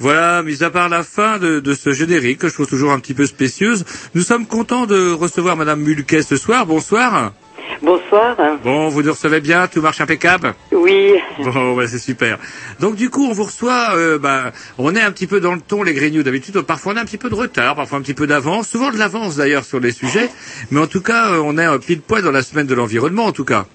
Voilà, mis à part la fin de, de ce générique, que je trouve toujours un petit peu spécieuse, nous sommes contents de recevoir Madame Mulquet ce soir. Bonsoir. Bonsoir. Bon, vous nous recevez bien, tout marche impeccable Oui. Bon, bah, c'est super. Donc du coup, on vous reçoit, euh, bah, on est un petit peu dans le ton, les Grignoux. D'habitude, parfois on a un petit peu de retard, parfois un petit peu d'avance, souvent de l'avance d'ailleurs sur les sujets. Mais en tout cas, euh, on est euh, pile poil dans la semaine de l'environnement, en tout cas.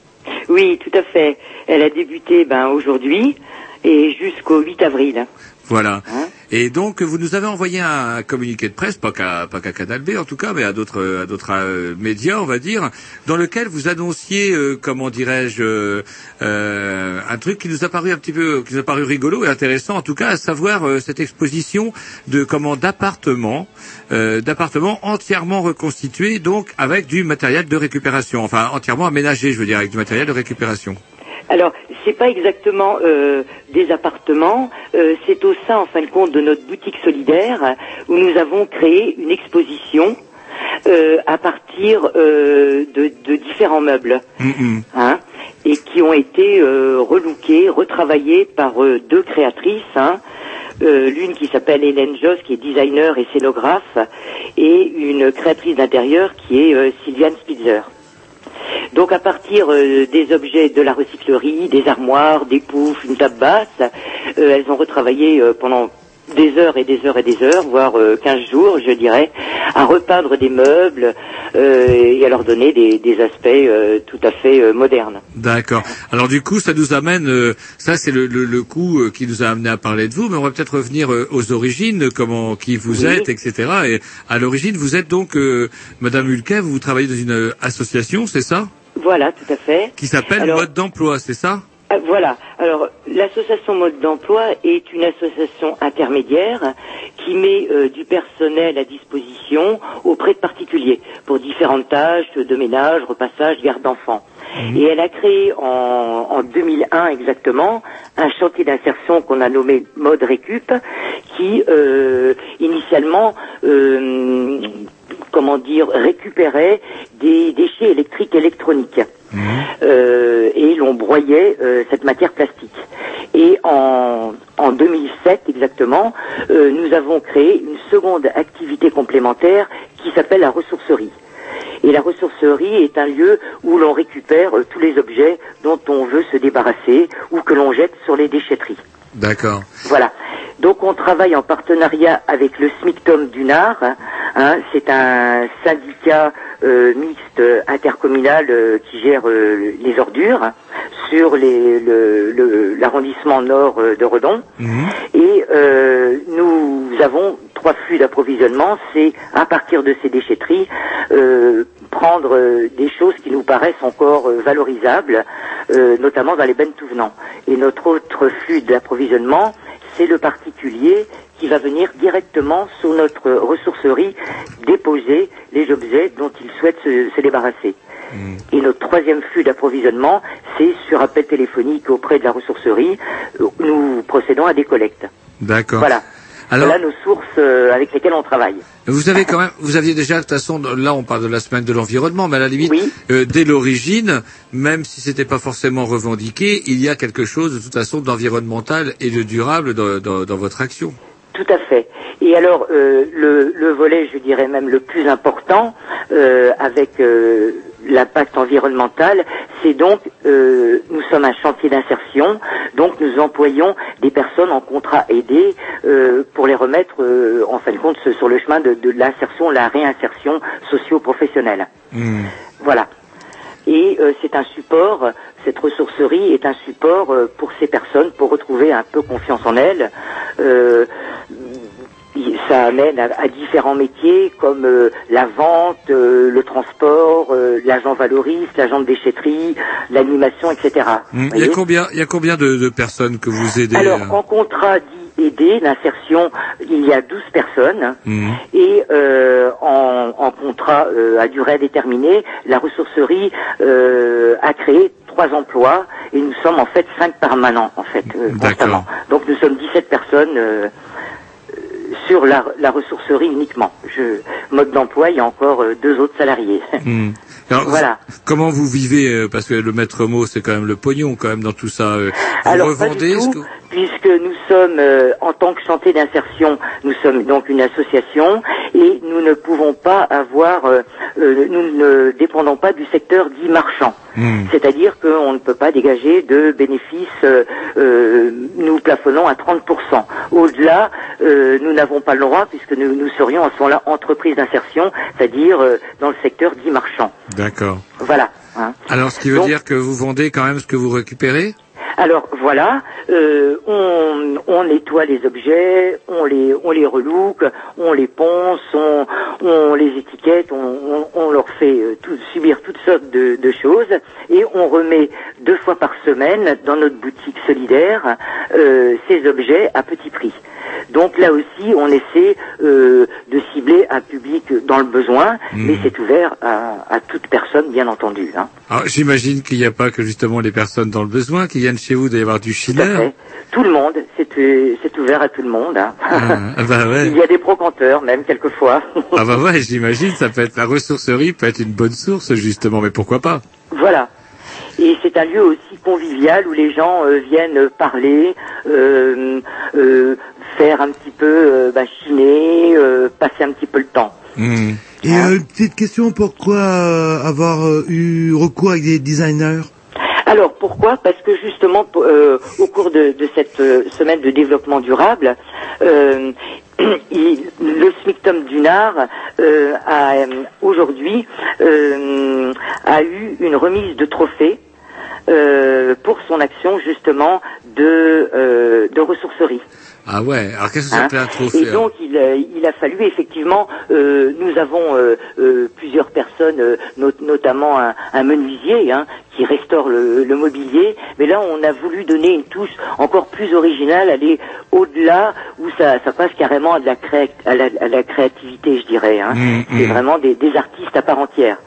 Oui, tout à fait. Elle a débuté ben, aujourd'hui et jusqu'au 8 avril. Voilà. Et donc, vous nous avez envoyé un communiqué de presse, pas qu'à pas qu'à Canal B en tout cas, mais à d'autres à d'autres euh, médias, on va dire, dans lequel vous annonciez, euh, comment dirais-je, euh, euh, un truc qui nous a paru un petit peu, qui nous a paru rigolo et intéressant, en tout cas, à savoir euh, cette exposition de comment d'appartements, euh, d'appartements entièrement reconstitués, donc avec du matériel de récupération, enfin entièrement aménagé, je veux dire, avec du matériel de récupération. Alors, c'est pas exactement euh, des appartements, euh, c'est au sein, en fin de compte, de notre boutique solidaire où nous avons créé une exposition euh, à partir euh, de, de différents meubles, hein, et qui ont été euh, relookés, retravaillés par euh, deux créatrices. Hein, euh, l'une qui s'appelle Hélène Joss, qui est designer et scénographe, et une créatrice d'intérieur qui est euh, Sylviane Spitzer. Donc à partir euh, des objets de la recyclerie, des armoires, des poufs, une table basse, euh, elles ont retravaillé euh, pendant des heures et des heures et des heures, voire euh, 15 jours, je dirais, à repeindre des meubles euh, et à leur donner des, des aspects euh, tout à fait euh, modernes. D'accord. Alors du coup, ça nous amène, euh, ça c'est le, le, le coup euh, qui nous a amené à parler de vous, mais on va peut-être revenir euh, aux origines, euh, comment, qui vous Oui. êtes, etc. Et à l'origine, vous êtes donc, euh, Madame Hulquet, vous travaillez dans une euh, association, c'est ça? Voilà, tout à fait. Qui s'appelle Alors- Mode d'emploi, c'est ça? Ah, Voilà. Alors, l'association Mode d'Emploi est une association intermédiaire qui met euh, du personnel à disposition auprès de particuliers pour différentes tâches de ménage, repassage, garde d'enfants. Et elle a créé en, en 2001 exactement un chantier d'insertion qu'on a nommé Mode Récup, qui euh, initialement, euh, comment dire, récupérait des déchets électriques électroniques. Euh, et l'on broyait euh, cette matière plastique. Et en, en 2007 exactement, euh, nous avons créé une seconde activité complémentaire qui s'appelle la ressourcerie. Et la ressourcerie est un lieu où l'on récupère tous les objets dont on veut se débarrasser ou que l'on jette sur les déchetteries. D'accord. Voilà. Donc on travaille en partenariat avec le SMICTOM du Nord. hein. c'est un syndicat euh, mixte intercommunal euh, qui gère euh, les ordures sur les- le- le- l'arrondissement nord de Redon. Et euh, nous avons trois flux d'approvisionnement. C'est à partir de ces déchetteries euh, prendre euh, des choses qui nous paraissent encore euh, valorisables, euh, notamment dans les bennes tout venant. Et notre autre flux d'approvisionnement, c'est le particulier qui va venir directement sur notre ressourcerie déposer les objets dont il souhaite se, se débarrasser. Et notre troisième flux d'approvisionnement, c'est sur appel téléphonique auprès de la ressourcerie, nous procédons à des collectes. D'accord. Voilà. Alors- voilà nos sources euh, avec lesquelles on travaille. Vous avez quand même, vous aviez déjà de toute façon, là on parle de la semaine de l'environnement, mais à la limite, euh, dès l'origine, même si c'était pas forcément revendiqué, il y a quelque chose de toute façon d'environnemental et de durable dans, dans- dans votre action. Tout à fait. Et alors, euh, le, le volet, je dirais même le plus important, euh, avec euh, l'impact environnemental, c'est donc, nous sommes un chantier d'insertion, donc nous employons des personnes en contrat aidé pour les remettre, en fin de compte, sur le chemin de, de l'insertion, la réinsertion socio-professionnelle. Voilà. Et c'est un support, cette ressourcerie est un support pour ces personnes pour retrouver un peu confiance en elles. Euh, ça amène à, à différents métiers comme euh, la vente, euh, le transport, euh, l'agent valoriste, l'agent de déchetterie, l'animation, etc. Hmm. Il y a combien, il y a combien de, de personnes que vous aidez alors, euh en contrat dit aidé l'insertion, il y a 12 personnes. Mhm. Et euh, en, en contrat euh, à durée déterminée, la ressourcerie euh, a créé trois emplois et nous sommes en fait cinq permanents en fait constamment. Donc nous sommes 17 personnes sur la, la ressourcerie uniquement. Je, mode d'emploi, il y a encore euh, deux autres salariés. Hmm. Alors, Voilà. Comment vous vivez euh, Parce que le maître mot, c'est quand même le pognon, quand même, dans tout ça. euh, Vous Alors pas revendez du ce tout, que- puisque nous sommes euh, en tant que santé d'insertion, nous sommes donc une association et nous ne pouvons pas avoir, euh, euh, nous ne dépendons pas du secteur dit marchand. Hmm. C'est-à-dire qu'on ne peut pas dégager de bénéfices, euh, euh, nous plafonnons à 30%. Au-delà, euh, nous n'avons pas le droit puisque nous, nous serions à ce moment-là entreprise d'insertion, c'est-à-dire euh, dans le secteur dit marchand. D'accord. Voilà. hein. Alors, ce qui veut Donc- dire que vous vendez quand même ce que vous récupérez? Alors voilà, euh, on, on nettoie les objets, on les, on les relook, on les ponce, on, on les étiquette, on, leur fait euh, tout- subir toutes sortes de, de choses et on remet deux fois par semaine dans notre boutique solidaire euh, ces objets à petit prix. Donc là aussi, on essaie euh, de cibler un public dans le besoin, mais c'est ouvert à, à toute personne, bien entendu. Hein. J'imagine qu'il n'y a pas que justement les personnes dans le besoin qui viennent chez vous, d'avoir avoir du Tout à chiller. fait. Tout le monde, c'est ouvert à tout le monde. hein. Ah, bah ouais. Il y a des brocanteurs même quelquefois. Ah bah ouais, j'imagine, ça peut être la ressourcerie peut être une bonne source justement, mais pourquoi pas? Voilà. Et c'est un lieu aussi convivial où les gens euh, viennent parler, euh, euh, faire un petit peu euh, bah, chiner, euh, passer un petit peu le temps. Hmm. Et euh, une petite question, pourquoi euh, avoir euh, eu recours avec des designers? Alors pourquoi Parce que justement euh, au cours de, cette euh, semaine de développement durable, euh, le SMICTOM du Nard euh, a aujourd'hui a eu une remise de trophée pour son action justement de, de ressourcerie. Ah ouais, alors qu'est-ce que ça Hein s'appelle un trophée Et donc il, a- il a fallu effectivement, euh, nous avons euh, euh, plusieurs personnes, euh, not- notamment un, un menuisier hein, qui restaure le, le mobilier, mais là on a voulu donner une touche encore plus originale, aller au-delà où ça, ça passe carrément à de la, créa- à la, à la créativité, je dirais. Hein. Mm, C'est mm. vraiment des, des artistes à part entière.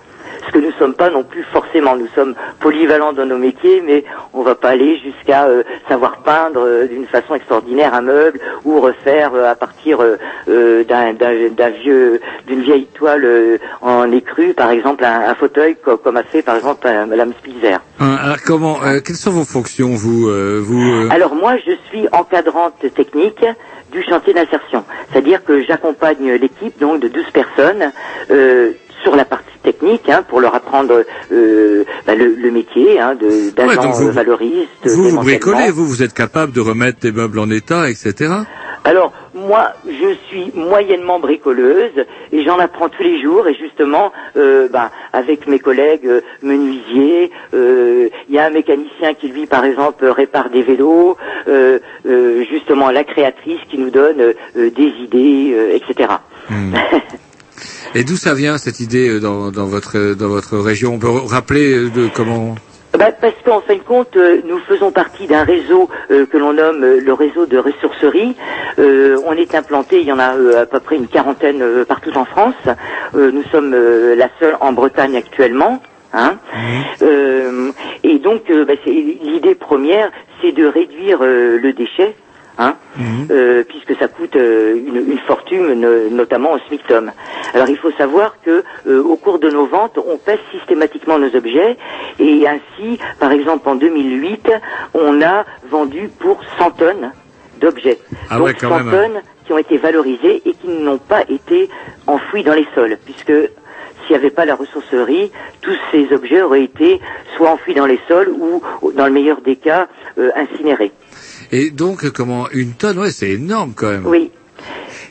Ce que nous sommes pas non plus forcément. Nous sommes polyvalents dans nos métiers, mais on va pas aller jusqu'à euh, savoir peindre euh, d'une façon extraordinaire un meuble ou refaire euh, à partir d'un d'un- d'un vieux d'une vieille toile en écru, par exemple un, un fauteuil co- comme a fait par exemple Madame Spitzer. Hein, Alors comment, quelles sont vos fonctions vous, vous Alors moi, je suis encadrante technique du chantier d'insertion. C'est-à-dire que j'accompagne l'équipe donc de 12 personnes sur la partie technique hein, pour leur apprendre euh, bah, le, le métier hein, de- d'agent Ouais, euh, valoriste. vous, vous bricolez, vous, vous êtes capable de remettre des meubles en état, etc. Alors, moi, je suis moyennement bricoleuse et j'en apprends tous les jours. Et justement, euh, ben, avec mes collègues euh, menuisiers, euh, il y a un mécanicien qui, lui, par exemple, répare des vélos. euh, euh, justement, la créatrice qui nous donne euh, euh, des idées, euh, etc. Et d'où ça vient cette idée euh, dans, dans votre dans votre région? On peut rappeler euh, de comment? Bah, parce qu'en fin de compte, euh, nous faisons partie d'un réseau euh, que l'on nomme euh, le réseau de ressourcerie. Euh, on est implanté, il y en a euh, à peu près une quarantaine euh, partout en France. Euh, nous sommes euh, la seule en Bretagne actuellement. Hein Euh, et donc, euh, bah, l'idée première, c'est de réduire euh, le déchet. Hein, euh, puisque ça coûte euh, une, une fortune, no- notamment au SMICTOM. Alors il faut savoir que euh, au cours de nos ventes, on pèse systématiquement nos objets et ainsi, par exemple en 2008, on a vendu pour 100 tonnes d'objets. Ah Donc ouais, quand 100 même. tonnes qui ont été valorisées et qui n'ont pas été enfouis dans les sols, puisque s'il n'y avait pas la ressourcerie, tous ces objets auraient été soit enfouis dans les sols ou, dans le meilleur des cas, euh, incinérés. Et donc comment une tonne Ouais, c'est énorme quand même. Oui.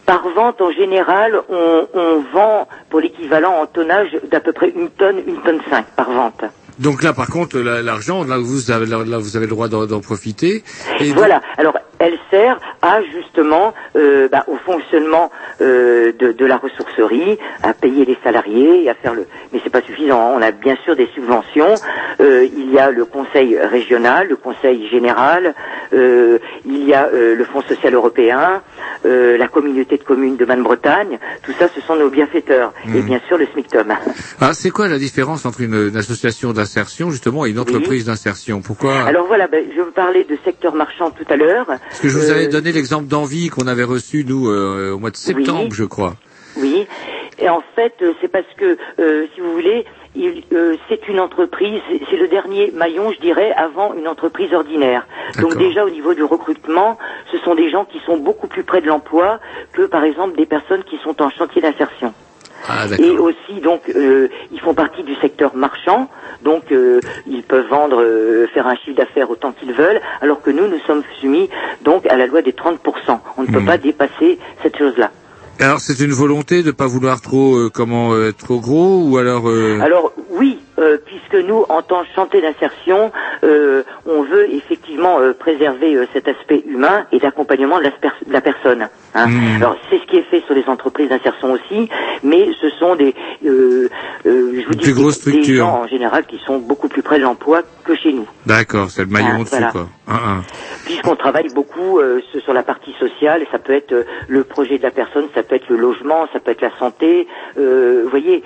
Par vente, en général, on, on vend pour l'équivalent en tonnage d'à peu près une tonne, une tonne cinq par vente. Donc là, par contre, la- l'argent, là vous avez là, vous avez le droit d'en profiter. Et Voilà. Alors, elle sert à justement euh, bah, au fonctionnement euh, de, de la ressourcerie, à payer les salariés et à faire le. Mais c'est pas suffisant. On a bien sûr des subventions. Euh, il y a le conseil régional, le conseil général. il y a le Fonds social européen, la communauté de communes de Manne-Bretagne. Tout ça, ce sont nos bienfaiteurs. Et Mhm. bien sûr le SMICTOM. Ah, c'est quoi la différence entre une, une association d'insertion justement et une entreprise d'insertion? Pourquoi? Alors voilà, ben, je vous parlais de secteur marchand tout à l'heure. Parce que je vous Euh, avais donné l'exemple d'envie qu'on avait reçu nous euh, au mois de septembre, je crois. Oui, et en fait, euh, c'est parce que, euh, si vous voulez, euh, c'est une entreprise, c'est- le dernier maillon, je dirais, avant une entreprise ordinaire. Donc déjà au niveau du recrutement, ce sont des gens qui sont beaucoup plus près de l'emploi que, par exemple, des personnes qui sont en chantier d'insertion. Ah, Et aussi, donc, euh, ils font partie du secteur marchand, donc euh, ils peuvent vendre, euh, faire un chiffre d'affaires autant qu'ils veulent, alors que nous, nous sommes soumis donc à la loi des 30%. On ne peut Mhm. pas dépasser cette chose-là. Alors c'est une volonté de pas vouloir trop comment euh, trop gros ou alors Alors oui, euh, puisque nous, en tant que chantier d'insertion, euh, on veut effectivement euh, préserver cet aspect humain et d'accompagnement de la, sper- de la personne. hein. Mhm. Alors c'est ce qui est fait sur les entreprises d'insertion aussi, mais ce sont des, je vous dis, des- gens en général qui sont beaucoup plus près de l'emploi que chez nous. D'accord, c'est le maillon Ah, au-dessus voilà. quoi. Puisqu'on travaille beaucoup sur la partie sociale, ça peut être le projet de la personne, ça peut être le logement, ça peut être la santé, vous voyez,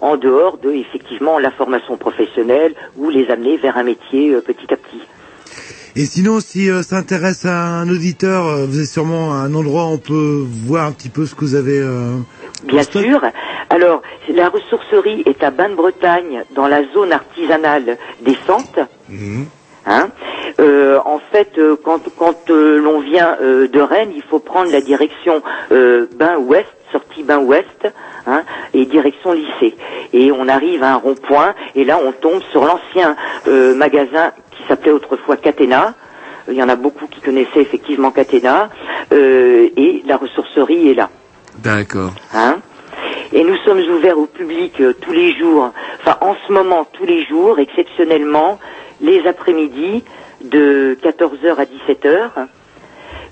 en dehors de effectivement la formation professionnelle ou les amener vers un métier euh, petit à petit. Et sinon, si euh, ça intéresse à un auditeur, euh, vous avez sûrement un endroit où on peut voir un petit peu ce que vous avez. euh, Bien sûr. Alors, la ressourcerie est à Bain-de-Bretagne, dans la zone artisanale des Santes. Hein Euh, en fait, euh, quand, quand euh, l'on vient de Rennes, il faut prendre la direction Bain-Ouest, sortie Bain-Ouest, hein, et direction lycée. Et on arrive à un rond-point, et là on tombe sur l'ancien euh, magasin qui s'appelait autrefois Catena. Il y en a beaucoup qui connaissaient effectivement Catena, euh, et la ressourcerie est là. D'accord. Hein et nous sommes ouverts au public euh, tous les jours, enfin en ce moment tous les jours, exceptionnellement, les après-midi de 14h à 17h.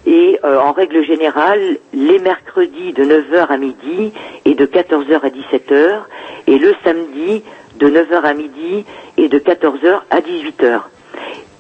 Et euh, en règle générale, les mercredis de 9h à midi et de 14h à 17h. Et le samedi de 9h à midi et de 14h à 18h.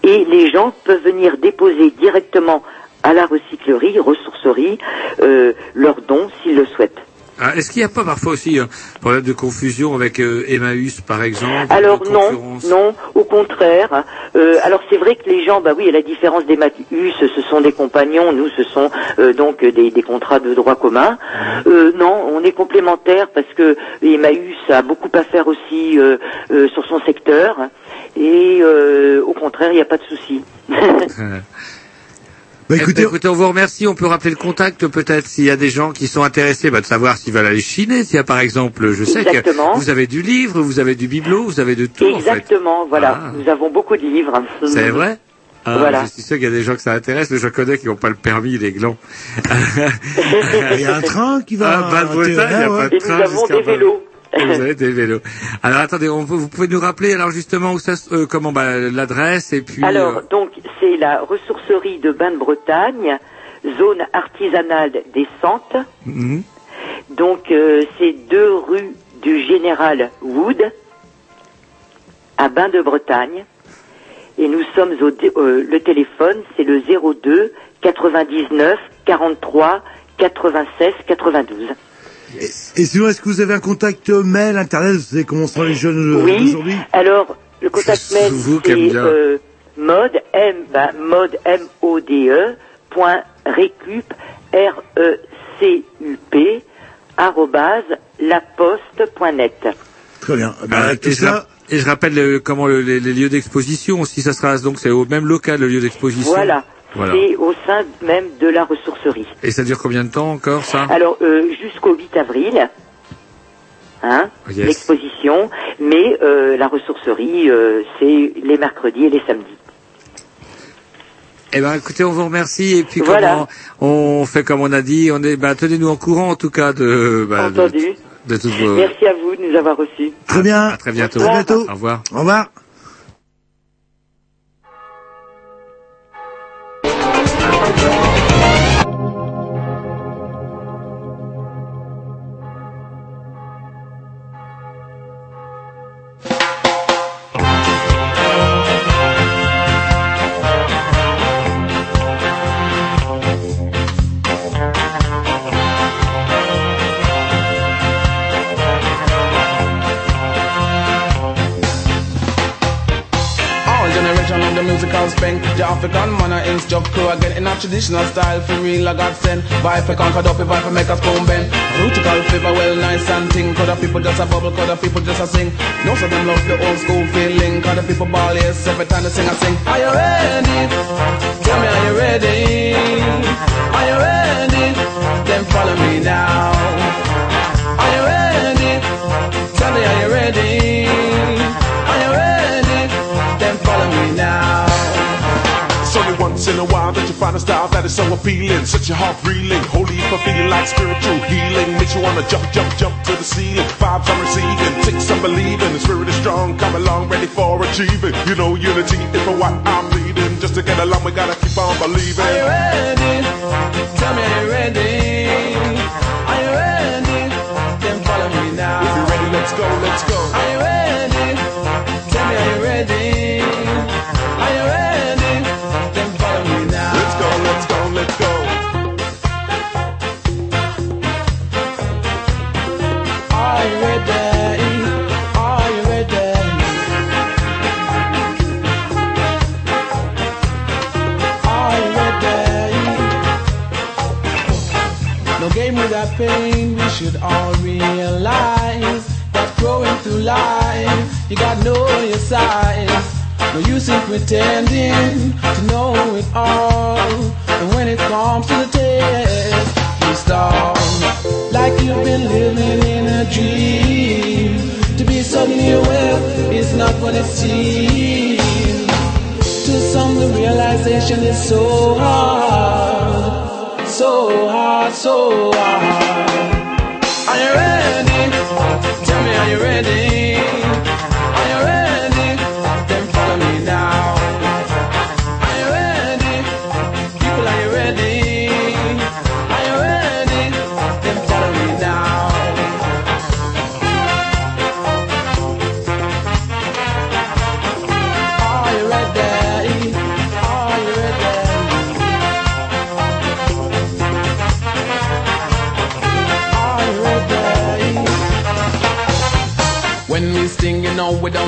Et les gens peuvent venir déposer directement à la recyclerie, ressourcerie, euh, leurs dons s'ils le souhaitent. Ah, Est-ce qu'il n'y a pas parfois aussi un problème de confusion avec euh, Emmaüs par exemple Alors non, non, au contraire. Euh, alors c'est vrai que les gens, bah oui, à la différence des Matus, ce sont des compagnons, nous ce sont euh, donc des, des contrats de droit commun. Euh, non, on est complémentaires parce que Emmaüs a beaucoup à faire aussi euh, euh, sur son secteur et euh, au contraire, il n'y a pas de souci. Bah, écoutez, on vous remercie. On peut rappeler le contact peut-être s'il y a des gens qui sont intéressés bah, de savoir s'ils veulent aller chiner. S'il y a par exemple, je sais Exactement. que vous avez du livre, vous avez du bibelot, vous avez de tout en fait. Exactement, voilà. Ah. Nous avons beaucoup de livres. C'est vrai ah, Voilà. Je suis sûr qu'il y a des gens que ça intéresse, mais je connais qui n'ont pas le permis, les glands. Il y a un train qui va. Ah, bah, de Bretagne, il n'y a pas de Et nous train avons des Bâle. vélos. Vous avez des vélos. Alors attendez, on vous pouvez nous rappeler alors justement où ça, euh, comment bah, l'adresse et puis. Alors, euh, donc, c'est la ressourcerie de Bain-de-Bretagne, zone artisanale des Santes. mhm. Donc, euh, c'est deux rues du Général Wood, à Bain-de-Bretagne. Et nous sommes au le téléphone, c'est le 02 99 43 96 92. Et sinon, est-ce que vous avez un contact mail, internet Vous savez comment sont les jeunes euh, Oui. d'aujourd'hui? Alors, le contact mail, c'est euh, mode, M, ben, mode, M-O-D-E, point récup, R-E-C-U-P, arrobase, laposte.net. Très bien. Ah, et, je rapp- et je rappelle euh, comment le- les, les lieux d'exposition aussi, ça sera donc c'est au même local le lieu d'exposition. Voilà. Voilà. C'est au sein même de la ressourcerie. Et ça dure combien de temps encore ça? Alors, euh, jusqu'au 8 avril, hein, Yes. l'exposition, mais euh, la ressourcerie, euh, c'est les mercredis et les samedis. Eh ben, écoutez, on vous remercie et puis Voilà. comment on fait comme on a dit, on est, ben, tenez-nous au courant en tout cas de, ben, de, Entendu. de toutes vos. Merci à vous de nous avoir reçus. Très bien. À très bientôt. À très bientôt. Au revoir. Au revoir. In a traditional style for real I got sent. Vibe for conquer up, vibe for make us spoon bend. Rutical flavor well nice and ting. Could the people just a bubble, could the people just a sing. No of them love the old school feeling. Could the people ball yes every time they sing I sing. Are you ready? Tell me are you ready? Are you ready? Then follow me now. Are you ready? Tell me are you ready? While that you find a style that is so appealing. Such a heart reeling, holy for feeling like spiritual healing. Makes you wanna jump, jump, jump to the ceiling. Vibes I'm receiving, takes some believing. The spirit is strong, come along, ready for achieving. You know, unity is for what I'm leading. Just to get along, we gotta keep on believing. Are you ready? Tell me, are you ready? Are you ready? Then follow me now. If you're ready, let's go, let's go. Are you ready? Life, you gotta know your size. No use in pretending to know it all. And when it comes to the test, you stall like you've been living in a dream. To be suddenly aware is not what it seems. To some, the realization is so hard, so hard, so hard. Are you ready? Are you ready?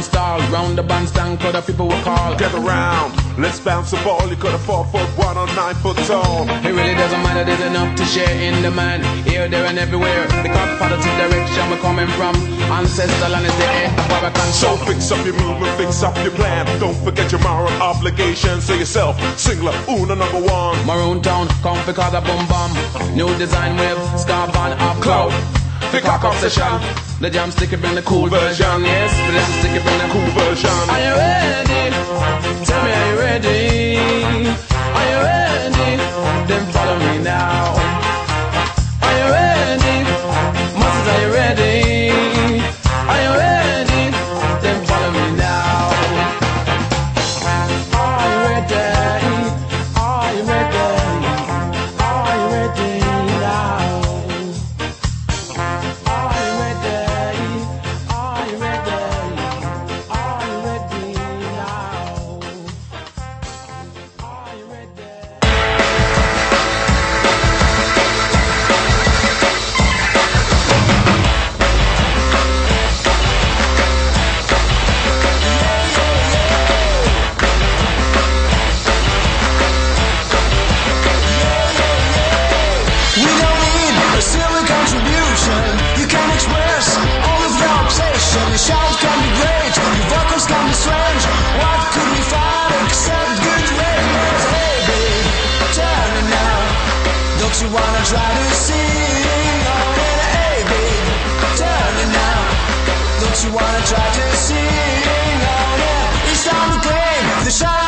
Stall. Round the bandstand, cause the people will call. Get around, let's bounce the ball. You could have four foot one or nine foot tall. It really doesn't matter, there's enough to share in the man. Here, there, and everywhere. Because positive direction we're coming from. Ancestral and it's the air of our So control. fix up your movement, fix up your plan. Don't forget your moral obligations to yourself. Singler, una number one. Maroon Town, come for cause a boom bomb. New design wave, scarf on up cloud. The cock up session. The jam sticker bring the cool version, yes. The jam sticker bring the cool version. Are you ready? Tell me, are you ready? Are you ready? You wanna try to sing on it? Hey babe, tell me now. Don't you wanna try to sing oh, on it? It's time to claim the shine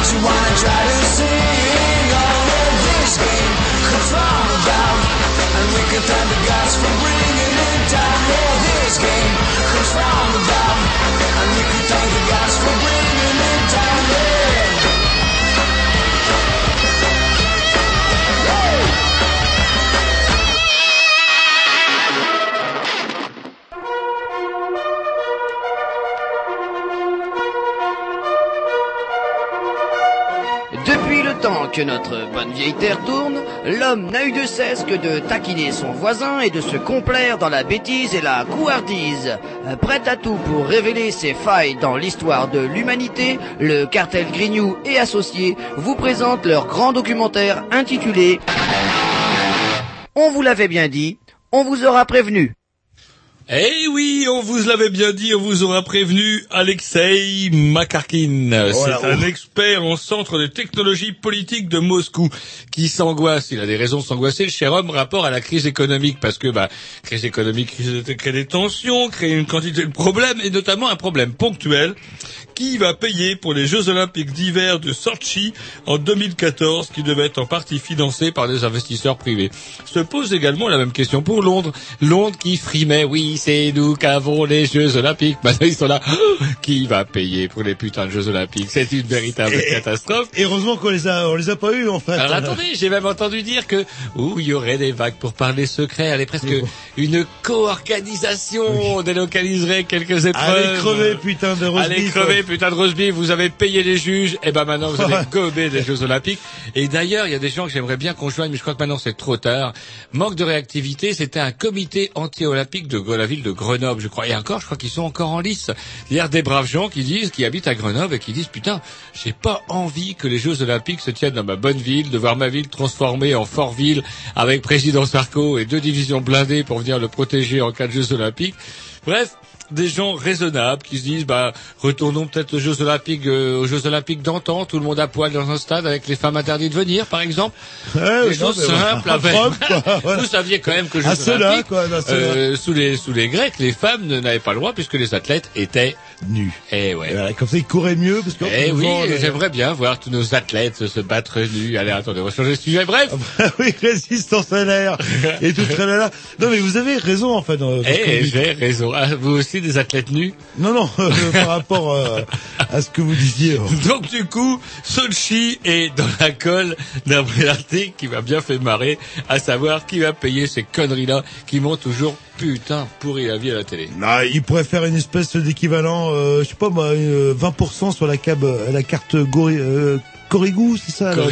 Don't you wanna try to sing que notre bonne vieille terre tourne, l'homme n'a eu de cesse que de taquiner son voisin et de se complaire dans la bêtise et la couardise. Prêt à tout pour révéler ses failles dans l'histoire de l'humanité, le cartel Grignou et associés vous présente leur grand documentaire intitulé On vous l'avait bien dit, on vous aura prévenu. Eh oui, on vous l'avait bien dit, on vous aura prévenu, Alexei Makarkin. Voilà, C'est un expert en centre de technologie politique de Moscou qui s'angoisse. Il a des raisons de s'angoisser, le cher homme, rapport à la crise économique. Parce que, bah, crise économique crée des tensions, crée une quantité de problèmes, et notamment un problème ponctuel. Qui va payer pour les Jeux Olympiques d'hiver de Sochi en 2014, qui devaient être en partie financés par des investisseurs privés? Se pose également la même question pour Londres. Londres qui frimait, oui, c'est nous qu'avons les Jeux Olympiques. Maintenant, ils sont là. Qui va payer pour les putains de Jeux Olympiques? C'est une véritable Et- catastrophe. Et heureusement qu'on les a, on les a pas eu en fait. Alors attendez, j'ai même entendu dire que ouh, il y aurait des vagues pour parler secret. Elle est presque une co-organisation. On délocaliserait quelques épreuves. Allez crever, putain de roast Allez crever, putain de beef. Vous avez payé les juges. Et ben maintenant, vous allez Ouais. gober des Jeux Olympiques. Et d'ailleurs, il y a des gens que j'aimerais bien qu'on joigne, mais je crois que maintenant c'est trop tard. Manque de réactivité. C'était un comité anti-olympique de la ville de Grenoble, je crois. Et encore, je crois qu'ils sont encore en lice. Il y a des braves gens qui disent, qui habitent à Grenoble et qui disent, putain, j'ai pas envie que les Jeux Olympiques se tiennent dans ma bonne ville, de voir ma ville transformée en fort-ville avec président Sarko et deux divisions blindées pour venir le protéger en cas de Jeux Olympiques. Bref, des gens raisonnables qui se disent bah retournons peut-être aux Jeux Olympiques euh, aux Jeux Olympiques d'antan, tout le monde à poil dans un stade avec les femmes interdites de venir par exemple. Ouais, des non, choses simples avec. Vous saviez quand même que cela, quoi, euh, sous les sous les Grecs, les femmes n'avaient pas le droit puisque les athlètes étaient nus. Eh ouais. Et voilà, comme ça, ils couraient mieux parce que. Eh oui, le- j'aimerais bien voir tous nos athlètes se battre nus. Allez, attendez, on va changer de sujet. Bref. oui, résistance à l'air et tout très là. Non, mais vous avez raison en fait. Dans, Eh, j'ai raison. Ah, vous aussi des athlètes nus Non, non, euh, par rapport euh, à ce que vous disiez. oh. Donc du coup, Sochi est dans la colle d'un article qui m'a bien fait marrer, à savoir qui va payer ces conneries-là qui m'ont toujours putain pourri la vie à la télé. Non, il pourrait faire une espèce d'équivalent, euh, je sais pas moi, euh, 20% sur la, cab, euh, la carte Gori, euh, Corrigo, c'est ça là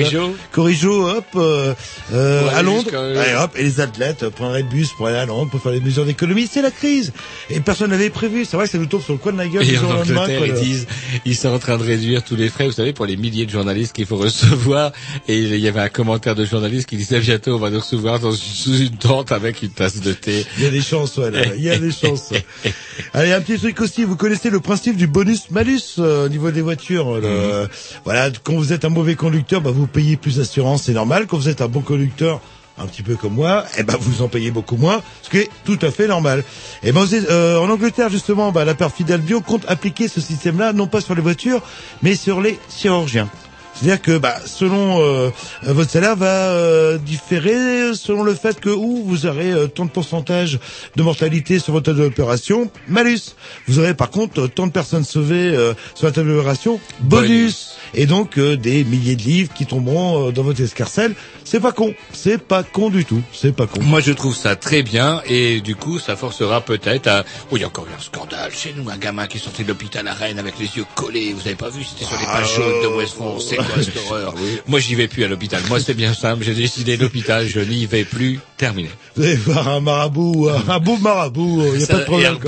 Corrigo, hop, euh, euh, Ouais, à Londres. jusqu'à- Allez, hop, et les athlètes euh, prendraient le bus pour aller à Londres pour faire les mesures d'économie. C'est la crise. Et personne n'avait prévu. C'est vrai que ça nous tombe sur le coin de la gueule. Et en Angleterre, ils le- disent, ils sont en train de réduire tous les frais, vous savez, pour les milliers de journalistes qu'il faut recevoir. Et il y avait un commentaire de journaliste qui disait, bientôt, on va nous recevoir dans, sous une tente avec une tasse de thé. Il y a des chances, ouais, là. Il y a des chances. Allez, un petit truc aussi. Vous connaissez le principe du bonus-malus euh, au niveau des voitures. le- Voilà, quand vous êtes un mauvais conducteur, bah, vous payez plus d'assurance, c'est normal. Quand vous êtes un bon conducteur, un petit peu comme moi, eh ben vous en payez beaucoup moins, ce qui est tout à fait normal. Et ben, vous êtes- euh, en Angleterre justement, bah, la perfide Albion compte appliquer ce système-là non pas sur les voitures, mais sur les chirurgiens. C'est-à-dire que bah, selon euh, votre salaire va euh, différer selon le fait que ou vous aurez euh, tant de pourcentage de mortalité sur votre table d'opération, malus. Vous aurez par contre euh, tant de personnes sauvées euh, sur la table d'opération, bonus. Et donc euh, des milliers de livres qui tomberont euh, dans votre escarcelle. C'est pas con, c'est pas con du tout, c'est pas con. Moi, je trouve ça très bien et du coup, ça forcera peut-être à... Oh, il y a encore eu un scandale chez nous, un gamin qui est sorti de l'hôpital à Rennes avec les yeux collés. Vous avez pas vu? C'était sur les pages jaunes de West France. C'est quoi cette horreur? Moi, j'y vais plus à l'hôpital. Moi, c'est bien simple. J'ai décidé l'hôpital. Je n'y vais plus. Terminé. Vous allez voir un marabout, un, un beau marabout, il y a Ça, pas de problème.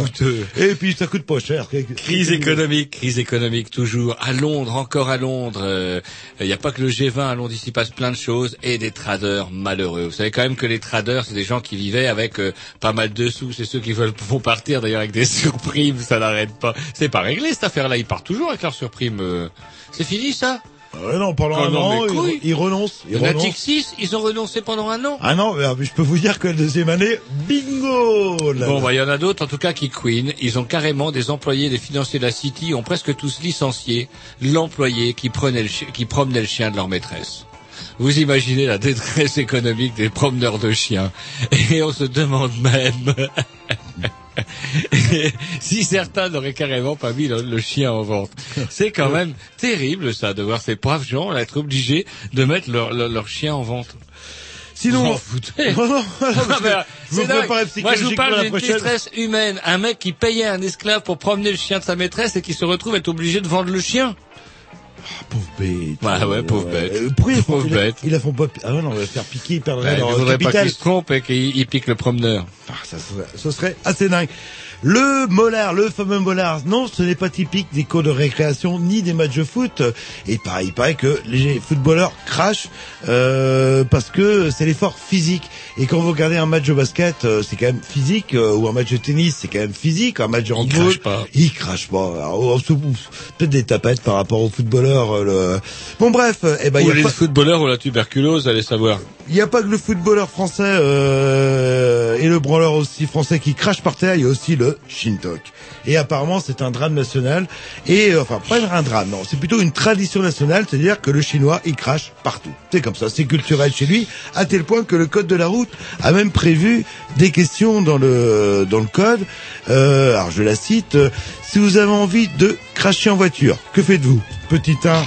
et. Et puis ça coûte pas cher. Crise économique, crise économique toujours. À Londres, encore à Londres. Il n'y a pas que le G20 à Londres, il passe plein de choses et des traders malheureux. Vous savez quand même que les traders, c'est des gens qui vivaient avec euh, pas mal de sous. C'est ceux qui veulent vont partir d'ailleurs avec des surprimes, ça n'arrête pas. C'est pas réglé cette affaire-là. Ils partent toujours avec leurs surprimes. euh. C'est fini ça? Euh, non, pendant Oh un non, an, mais ils, renoncent. Il Ils y en a renoncent. dit que six, ils ont renoncé pendant un an. Ah non, mais, euh, je peux vous dire que la deuxième année, bingo là. Bon, bah, il y en a d'autres, en tout cas, qui queen. Ils ont carrément des employés, des financiers de la City, ont presque tous licencié l'employé qui prenait le qui promenait le chien de leur maîtresse. Vous imaginez la détresse économique des promeneurs de chiens. Et on se demande même si certains n'auraient carrément pas mis le, le chien en vente. C'est quand même terrible, ça, de voir ces braves gens être obligés de mettre leur, leur, leur chien en vente. Sinon. Non, Moi, je vous parle d'une détresse humaine. Un mec qui payait un esclave pour promener le chien de sa maîtresse et qui se retrouve être obligé de vendre le chien. Pauvre bête. Ouais, ouais, pauvre Euh, bête. euh, Pourquoi ils font, Pauvre ils la- bête. ils la font pas, ah ouais, non, on va faire piquer, ils perdraient il leur faudrait pas capital. qu'il se trompe et qu'il il pique le promeneur. Ah, ça, serait- ce serait assez dingue. Le molar, le fameux molar, non, ce n'est pas typique des cours de récréation ni des matchs de foot. Et pareil, il paraît que les footballeurs crachent euh, parce que c'est l'effort physique. Et quand vous regardez un match de basket, euh, c'est quand même physique, euh, ou un match de tennis, c'est quand même physique. Un match de handball, crachent pas. ils crachent pas. Alors, on se- Peut-être des tapettes par rapport aux footballeurs. euh, le... Bon bref, eh ben, il Ou y a les pas- footballeurs ou la tuberculose, allez savoir. il n'y a pas que le footballeur français euh, et le branleur aussi français qui crache par terre, il y a aussi le Shintok. Et apparemment, c'est un drame national. Et euh, enfin, pas un drame, non, c'est plutôt une tradition nationale, c'est-à-dire que le chinois, il crache partout. C'est comme ça, c'est culturel chez lui, à tel point que le code de la route a même prévu des questions dans le dans le code. Euh, alors, je la cite. si vous avez envie de cracher en voiture, que faites-vous? Petit 1,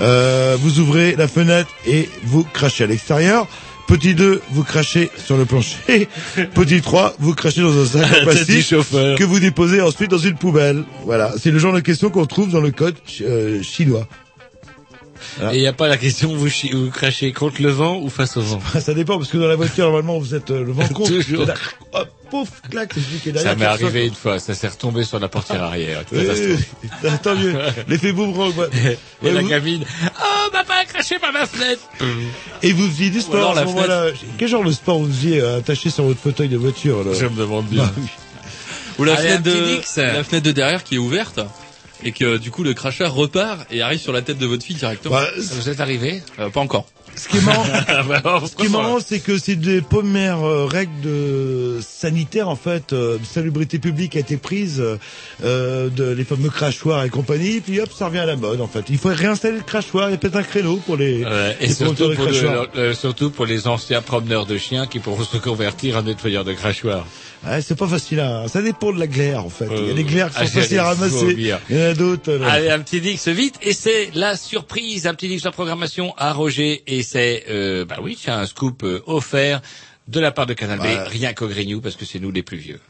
euh, vous ouvrez la fenêtre et vous crachez à l'extérieur. Petit 2, vous crachez sur le plancher. Petit 3, vous crachez dans un sac du plastique que vous déposez ensuite dans une poubelle. Voilà, c'est le genre de question qu'on trouve dans le code euh, chinois. Et il n'y a pas la question vous, vous crachez contre le vent ou face au vent. Ça dépend parce que dans la voiture normalement vous êtes euh, le vent contre. Toujours. C'est là, Hop, pouf, clac, c'est celui qui est derrière. Ça m'est arrivé une fois, ça s'est retombé sur la portière arrière. Oui, Catastrophe. oui, oui. Tant mieux. L'effet boomerang. ouais. Et Ouais, la vous- gamine, oh, papa a craché par ma fenêtre. Et vous faisiez du sport alors à ce la moment-là. Quel genre de sport vous faisiez euh, attaché sur votre fauteuil de voiture là? Je me demande bien. Bah. Ou la Allez, un fenêtre petit de, Dix. la fenêtre de derrière qui est ouverte. Et que du coup le cracheur repart et arrive sur la tête de votre fille directement. Bah, Ça vous est arrivé? Euh, pas encore. Ce qui est marrant, Bah, Ce qui est marrant, c'est que c'est des premières euh, règles de sanitaires en fait, euh, de salubrité publique a été prise, euh, de les fameux crachoirs et compagnie, puis hop, ça revient à la mode en fait. Il faut réinstaller le crachoir, a peut-être un créneau pour les, Ouais, et les surtout pour, le- crachoirs. le- surtout pour les anciens promeneurs de chiens qui pourront se convertir en nettoyeurs de crachoirs. Ouais, c'est pas facile, hein. ça dépend de la glaire en fait. Il y a des glaires qui Ah, sont j'ai faciles à ramasser, il y en a d'autres. euh, Allez, un petit dix vite, et c'est la surprise, un petit dix de programmation à Roger, et c'est, euh, bah oui, c'est un scoop euh, offert de la part de Canal B, Ouais. rien qu'au Grignou, parce que c'est nous les plus vieux.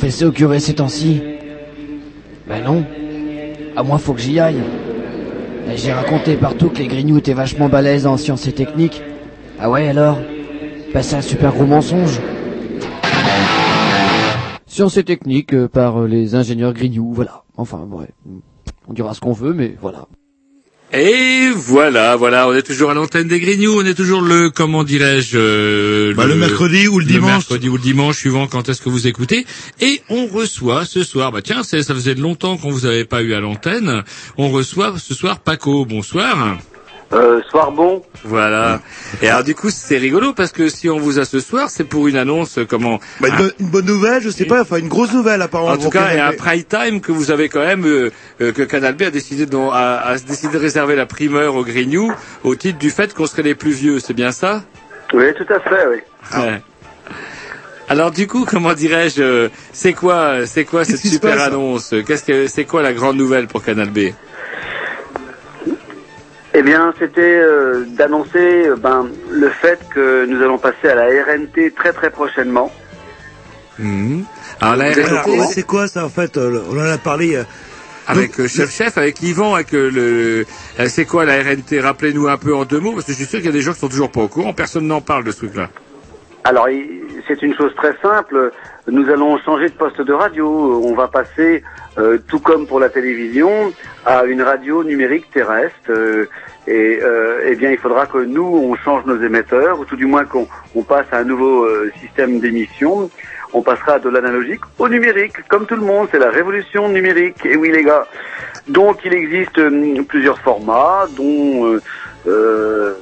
Confessé au curé ces temps-ci Ben non. À moi, faut que j'y aille. J'ai raconté partout que les grignoux étaient vachement balèzes en sciences et techniques. Ah ouais, alors? Ben c'est un super gros mensonge. Sciences et techniques euh, par euh, les ingénieurs grignoux, voilà. Enfin, ouais. On dira ce qu'on veut, mais voilà. Et voilà, voilà, on est toujours à l'antenne des Grignoux, on est toujours le, comment dirais-je, euh, Bah, le mercredi ou le dimanche. mercredi ou le dimanche, suivant quand est-ce que vous écoutez. Et on reçoit ce soir, bah tiens, ça faisait longtemps qu'on vous avait pas eu à l'antenne, on reçoit ce soir Paco, bonsoir. Euh, soir bon. Voilà. Et alors du coup, c'est rigolo parce que si on vous a ce soir, c'est pour une annonce, comment Bah, une, bonne- une bonne nouvelle, je sais pas, enfin une grosse nouvelle apparemment. En tout cas, il y a un prime time que vous avez quand même, euh, euh, que Canal B a décidé, de, a, a décidé de réserver la primeur aux Grignoux au titre du fait qu'on serait les plus vieux. C'est bien ça? Oui, tout à fait, oui. Ouais. Alors du coup, comment dirais-je, euh, c'est quoi, c'est quoi cette super annonce? Qu'est-ce que, c'est quoi la grande nouvelle pour Canal B? Eh bien, c'était euh, d'annoncer euh, ben, le fait que nous allons passer à la RNT très très prochainement. Mhm. Alors la RNT, c'est quoi ça en fait euh, On en a parlé. euh, avec euh, chef chef, avec Yvan, avec euh, le, euh, c'est quoi la RNT Rappelez-nous un peu en deux mots, parce que je suis sûr qu'il y a des gens qui sont toujours pas au courant. Personne n'en parle de ce truc-là. Alors, il- c'est une chose très simple. Nous allons changer de poste de radio. On va passer, euh, tout comme pour la télévision, à une radio numérique terrestre. euh, et euh, eh bien, il faudra que nous, on change nos émetteurs, ou tout du moins qu'on on passe à un nouveau système d'émission. On passera de l'analogique au numérique, comme tout le monde. C'est la révolution numérique. Et oui, les gars. Donc, il existe plusieurs formats, dont euh,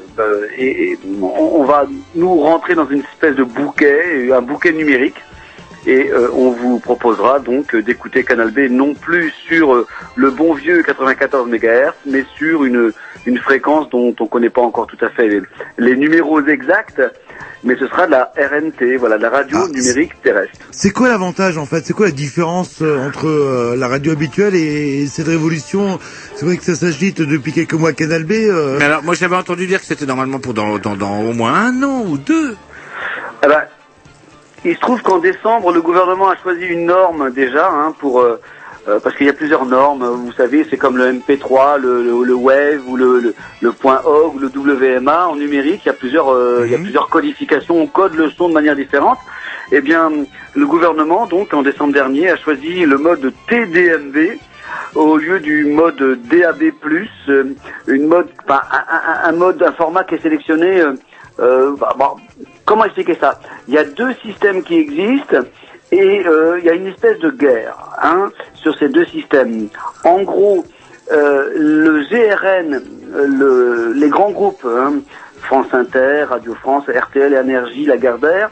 et on, va nous rentrer dans une espèce de bouquet, un bouquet numérique. Et euh, on vous proposera donc d'écouter Canal B non plus sur euh, le bon vieux 94 MHz, mais sur une, fréquence dont on ne connaît pas encore tout à fait les numéros exacts. Mais ce sera de la RNT, voilà, de la radio numérique terrestre. C'est quoi l'avantage en fait? C'est quoi la différence euh, entre euh, la radio habituelle et, et cette révolution? C'est vrai que ça s'agite depuis quelques mois à Canal B. euh, Mais alors, moi j'avais entendu dire que c'était normalement pour dans, dans, dans au moins un an ou deux. Eh ben, il se trouve qu'en décembre, le gouvernement a choisi une norme déjà hein, pour euh, euh, parce qu'il y a plusieurs normes. Vous savez, c'est comme le MP3, le, le, le Wave ou le, le, .org, le WMA en numérique. Il y a plusieurs euh, il y a plusieurs codifications. On code le son de manière différente. Eh bien, le gouvernement donc en décembre dernier a choisi le mode TDMV au lieu du mode DAB+, euh, une mode, enfin, un, un- mode, un format qui est sélectionné. euh, euh, bah, bon, comment expliquer ça? Il y a deux systèmes qui existent et euh, il y a une espèce de guerre hein, sur ces deux systèmes. En gros, euh, le GRN, euh, le, les grands groupes, hein, France Inter, Radio France, RTL, Énergie, Lagardère,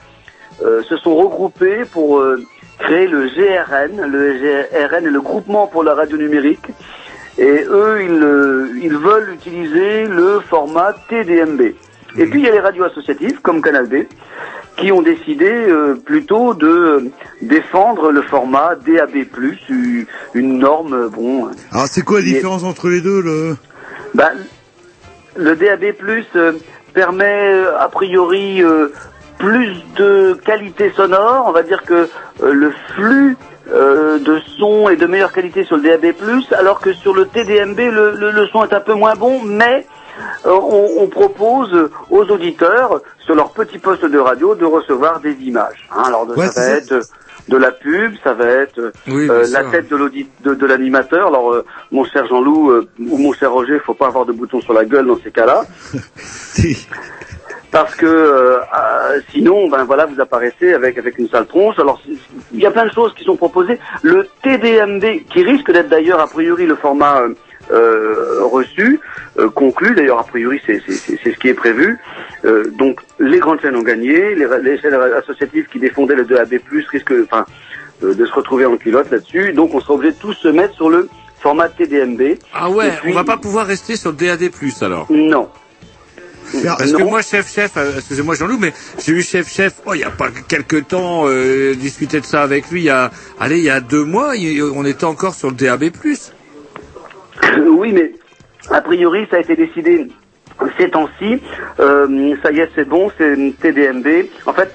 euh, se sont regroupés pour euh, créer le GRN. Le GRN est le groupement pour la radio numérique. Et eux, ils, ils veulent utiliser le format TDMB. Et puis il y a les radios associatives, comme Canal B, qui ont décidé euh, plutôt de défendre le format DAB+, une norme, euh, bon... Alors c'est quoi la est- différence entre les deux le... bah, le DAB+ euh, permet euh, a priori euh, plus de qualité sonore. On va dire que euh, le flux euh, de son est de meilleure qualité sur le DAB+, alors que sur le TDMB, le, le- le son est un peu moins bon, mais on, on propose aux auditeurs, sur leur petit poste de radio, de recevoir des images. hein. alors Ouais, ça va être de la pub, ça va être euh, Oui, euh, la tête de l'audit de, de l'animateur. Alors euh, mon cher Jean-Loup euh, ou mon cher Roger, faut pas avoir de bouton sur la gueule dans ces cas-là. Parce que euh, euh, sinon, ben voilà, vous apparaissez avec avec une sale tronche. Alors il y a plein de choses qui sont proposées. Le TDMD, qui risque d'être d'ailleurs a priori le format euh, reçu, euh, conclu. D'ailleurs a priori c'est c'est c'est- c'est ce qui est prévu. Euh, donc les grandes chaînes ont gagné. Les, les chaînes associatives qui défendaient le 2AB+ risquent, enfin, euh, de se retrouver en culotte là-dessus. Donc on sera obligé de tous se mettre sur le format TDMB. Ah ouais, puis- on va pas pouvoir rester sur le DAD+, alors. Non. Parce que moi, chef chef, excusez-moi Jean-Loup, mais j'ai eu chef chef, oh, il y a pas quelque temps, euh, discuté de ça avec lui, il y a, allez, il y a deux mois, il- on était encore sur le DAB+. Oui, mais a priori, ça a été décidé ces temps-ci. Euh, ça y est, c'est bon, c'est TDMB. En fait,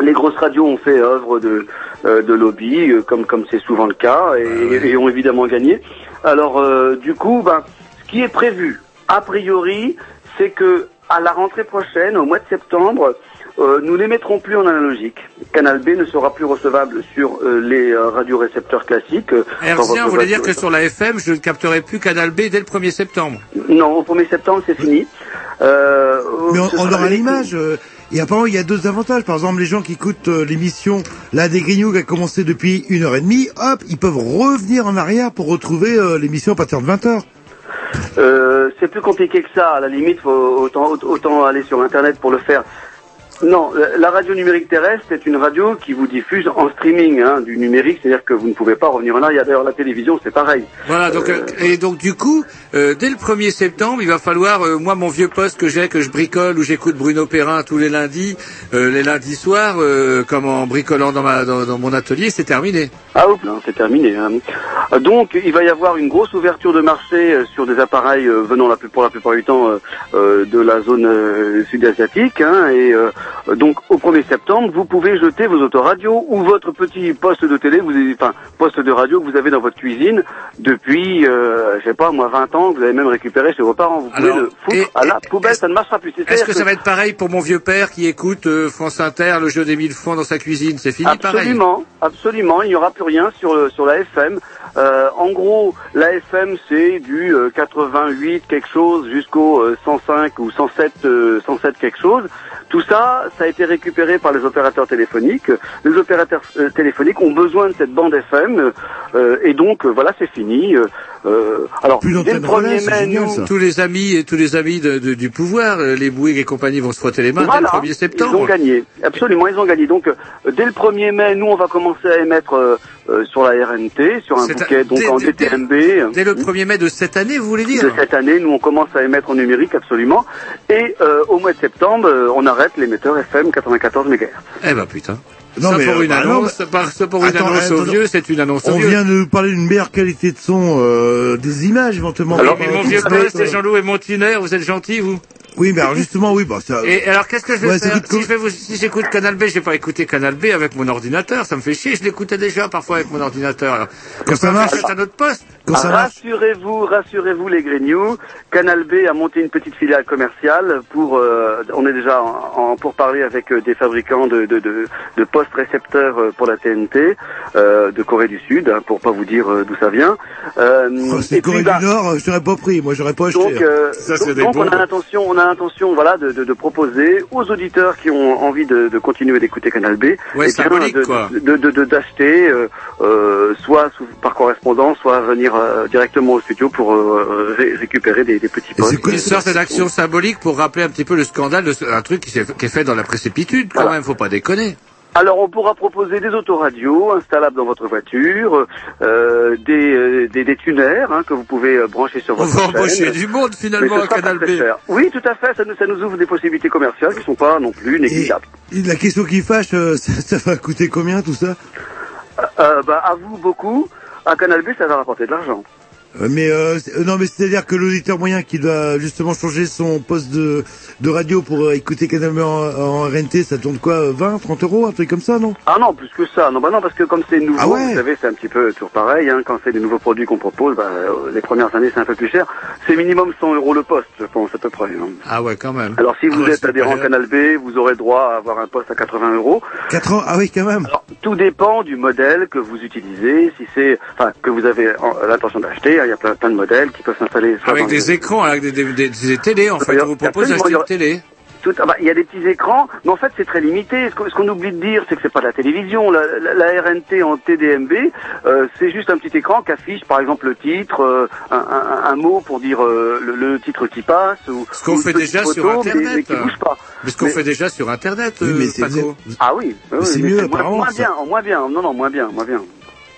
les grosses radios ont fait œuvre de, euh, de lobby, euh, comme comme c'est souvent le cas, et, et ont évidemment gagné. Alors euh, du coup, ben, ce qui est prévu, a priori, c'est que à la rentrée prochaine, au mois de septembre, euh, nous n'émettrons plus en analogique. Canal B ne sera plus recevable sur euh, les euh, radiorécepteurs classiques. euh, Hertzien votre voulait dire que sur la FM, je ne capterai plus Canal B dès le 1er septembre? Non, au 1er septembre, c'est fini. Euh, Mais on, on aura l'image. euh, et apparemment, il y a d'autres avantages. Par exemple, les gens qui écoutent euh, l'émission, là, des Grignoux qui a commencé depuis une heure et demie, hop, ils peuvent revenir en arrière pour retrouver euh, l'émission à partir de 20 heures. Euh, c'est plus compliqué que ça. À la limite, faut autant, autant aller sur Internet pour le faire. Non, la- radio numérique terrestre est une radio qui vous diffuse en streaming hein, du numérique, c'est-à-dire que vous ne pouvez pas revenir en arrière. D'ailleurs, la télévision, c'est pareil. Voilà, donc euh, et donc du coup, euh, dès le 1er septembre, il va falloir euh, moi mon vieux poste que j'ai que je bricole où j'écoute Bruno Perrin tous les lundis, euh, les lundis soirs, euh, comme en bricolant dans ma dans, dans mon atelier, c'est terminé. Ah non, c'est terminé. hein. Euh, Donc, il va y avoir une grosse ouverture de marché euh, sur des appareils euh, venant la pour la plupart du temps euh, euh, de la zone euh, sud-asiatique. hein, et euh, donc, au 1er septembre, vous pouvez jeter vos autoradios ou votre petit poste de télé, vous avez, enfin, poste de radio que vous avez dans votre cuisine depuis, euh, je sais pas, moi, 20 ans, que vous avez même récupéré chez vos parents. Vous pouvez Alors, le foutre à la poubelle, ça ne marchera plus. Est-ce que ça va être pareil pour mon vieux père qui écoute euh, France Inter, le jeu des mille francs dans sa cuisine? C'est fini pareil. Absolument, absolument. Il n'y aura plus rien sur le- sur la FM. Euh, en gros, la FM c'est du euh, 88 quelque chose jusqu'au euh, 105 ou 107 euh, 107 quelque chose. Tout ça, ça a été récupéré par les opérateurs téléphoniques. Les opérateurs euh, téléphoniques ont besoin de cette bande FM euh, et donc euh, voilà, c'est fini. Euh, euh, alors dès le 1er mai, nous, Tous les amis et tous les amis de- de- du pouvoir, euh, les Bouygues et compagnie vont se frotter les mains Voilà, dès le 1er septembre. Ils ont gagné, absolument, ils ont gagné. Donc, euh, dès le 1er mai, nous, on va commencer à émettre euh, euh, sur la RNT, sur un bouquet, donc dès- en DTMB. Dès le 1er mai de cette année, vous voulez dire De cette année, nous, on commence à émettre en numérique, absolument. Et euh, au mois de septembre, euh, on arrête l'émetteur FM 94 MHz. Eh ben putain. Non, ça mais, pour euh, une bah, non, annonce, par- ça pour une annonce attends, au vieux, c'est une annonce au On vieux. vient de nous parler d'une meilleure qualité de son, euh, des images éventuellement. Alors, mon rapport vieux c'est Jean-Loup et Montuner, vous êtes gentils, vous? Oui, mais alors justement, oui, bah ça. Et alors, qu'est-ce que je vais Ouais, faire si, je vais vous- si j'écoute Canal B, je vais pas écouter Canal B avec mon ordinateur, ça me fait chier, je l'écoutais déjà parfois avec mon ordinateur. Alors, Quand ça marche- à notre poste. Quand ça marche. Rassurez-vous, rassurez-vous les Grignoux, Canal B a monté une petite filiale commerciale pour, euh, on est déjà en, en pour parler avec euh, des fabricants de, de, de, de postes récepteurs euh, pour la TNT euh, de Corée du Sud, hein, pour pas vous dire euh, d'où ça vient. Euh, Oh, c'est puis, Corée bah, du Nord, je t'aurais pas pris, moi j'aurais pas acheté. donc, euh, ça, donc, donc on a l'intention, on a l'intention, voilà, de, de, de proposer aux auditeurs qui ont envie de, de continuer d'écouter Canal B, Ouais, eh bien, symbolique, de, quoi. de, de, de- d'acheter, euh, euh, soit sous- par correspondance, soit venir euh, directement au studio pour euh, ré- récupérer des, des petits postes. Une sorte d'action symbolique pour rappeler un petit peu le scandale de ce- un truc qui, s'est- qui est fait dans la précipitude, quand même, faut pas déconner. Alors on pourra proposer des autoradios installables dans votre voiture, euh, des, euh, des, des tuners hein, que vous pouvez euh, brancher sur On votre va chaîne. embaucher du monde finalement à Canal B. Oui, tout à fait, ça nous, ça nous ouvre des possibilités commerciales qui sont pas non plus négligeables. Et La question qui fâche, euh, ça, ça va coûter combien tout ça? Euh, bah, à vous beaucoup, à Canal B ça va rapporter de l'argent. Euh, Mais euh, euh, non, mais c'est-à-dire que l'auditeur moyen qui doit justement changer son poste de, de radio pour euh, écouter Canal B en, en RNT, ça tourne quoi, euh, 20, 30 euros, un truc comme ça, non? Ah non, plus que ça. Non, bah non, parce que comme c'est nouveau, Ah ouais vous savez, c'est un petit peu toujours pareil. Hein, quand c'est des nouveaux produits qu'on propose, bah, les premières années c'est un peu plus cher. C'est minimum 100 euros le poste, je pense à peu près. hein. Ah ouais, quand même. Alors si vous Ah ouais, êtes adhérent Canal B, vous aurez droit à avoir un poste à 80 euros. 4 ans Ah oui, quand même. Tout dépend du modèle que vous utilisez, si c'est, enfin, que vous avez en- l'intention d'acheter. Hein, Il y a plein, plein de modèles qui peuvent s'installer. soit Avec des les- écrans, avec des, des, des- des télés, en fait. On vous propose d'acheter une télé. Tout, ah bah, il y a des petits écrans, mais en fait c'est très limité. Ce qu'on ce qu'on oublie de dire, c'est que c'est pas de la télévision. La, la- la RNT en TDMB, euh, c'est juste un petit écran qui affiche par exemple le titre, euh, un, un- un mot pour dire euh, le, le titre qui passe, ou Ce qu'on fait déjà photo, sur Internet. mais qui bouge pas. Mais ce qu'on Mais- fait déjà sur Internet, Oui, euh, mais c'est- Paco. Ah oui, c'est mais mieux, moins, apparemment, moins ça. bien, moins bien. Non, non, moins bien, moins bien.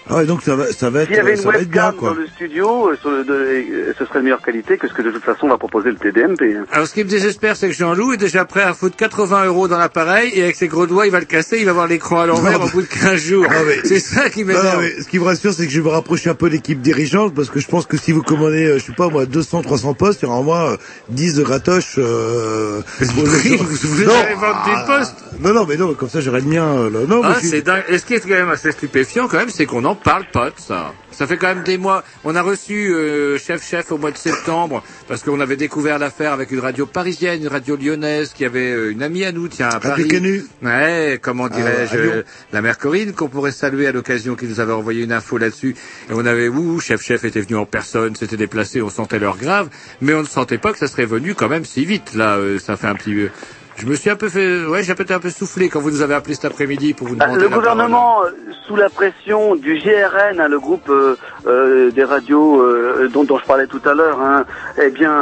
Ah ouais, donc ça va, ça va être, S'il y avait une ça va être bien, quoi. dans le studio, euh, sur le, de- euh, ce serait de meilleure qualité que ce que de toute façon va proposer le TDMP. hein. Alors, ce qui me désespère, c'est que Jean-Loup est déjà prêt à foutre 80 euros dans l'appareil et avec ses gros doigts, il va le casser, il va avoir l'écran à l'envers au bout de 15 jours. Ah ouais. C'est ça qui Non, non, m'énerve. mais ce qui me rassure, c'est que je vais me rapprocher un peu de l'équipe dirigeante parce que je pense que si vous commandez, euh, je sais pas moi, 200, 300 postes, il y aura au moins euh, 10 de gratoche. Euh, pour le- Oui, vous voulez Non, aller vendre des ah, postes Non, non, mais non, comme ça j'aurai le mien. euh, là. Non, mais Ah, je suis- c'est dingue. Et ce qui est quand même assez stupéfiant, quand même, c'est qu'on n'en parle pas de ça. Ça fait quand même des mois. On a reçu euh, Chef Chef au mois de septembre parce qu'on avait découvert l'affaire avec une radio parisienne, une radio lyonnaise qui avait euh, une amie à nous, tiens, à Paris. Canu. Ouais, comment dirais-je, à Lyon. euh, la mère Corinne qu'on pourrait saluer à l'occasion qui nous avait envoyé une info là-dessus. Et on avait, ouh, Chef Chef était venu en personne, s'était déplacé, on sentait l'heure grave, mais on ne sentait pas que ça serait venu quand même si vite. Là, euh, ça fait un petit. Je me suis un peu fait, ouais, j'ai peut-être un peu soufflé quand vous nous avez appelé cet après-midi pour vous Bah, demander le la gouvernement, euh, sous la pression du GRN, hein, le groupe euh, euh, des radios euh, dont, dont je parlais tout à l'heure, hein, eh bien,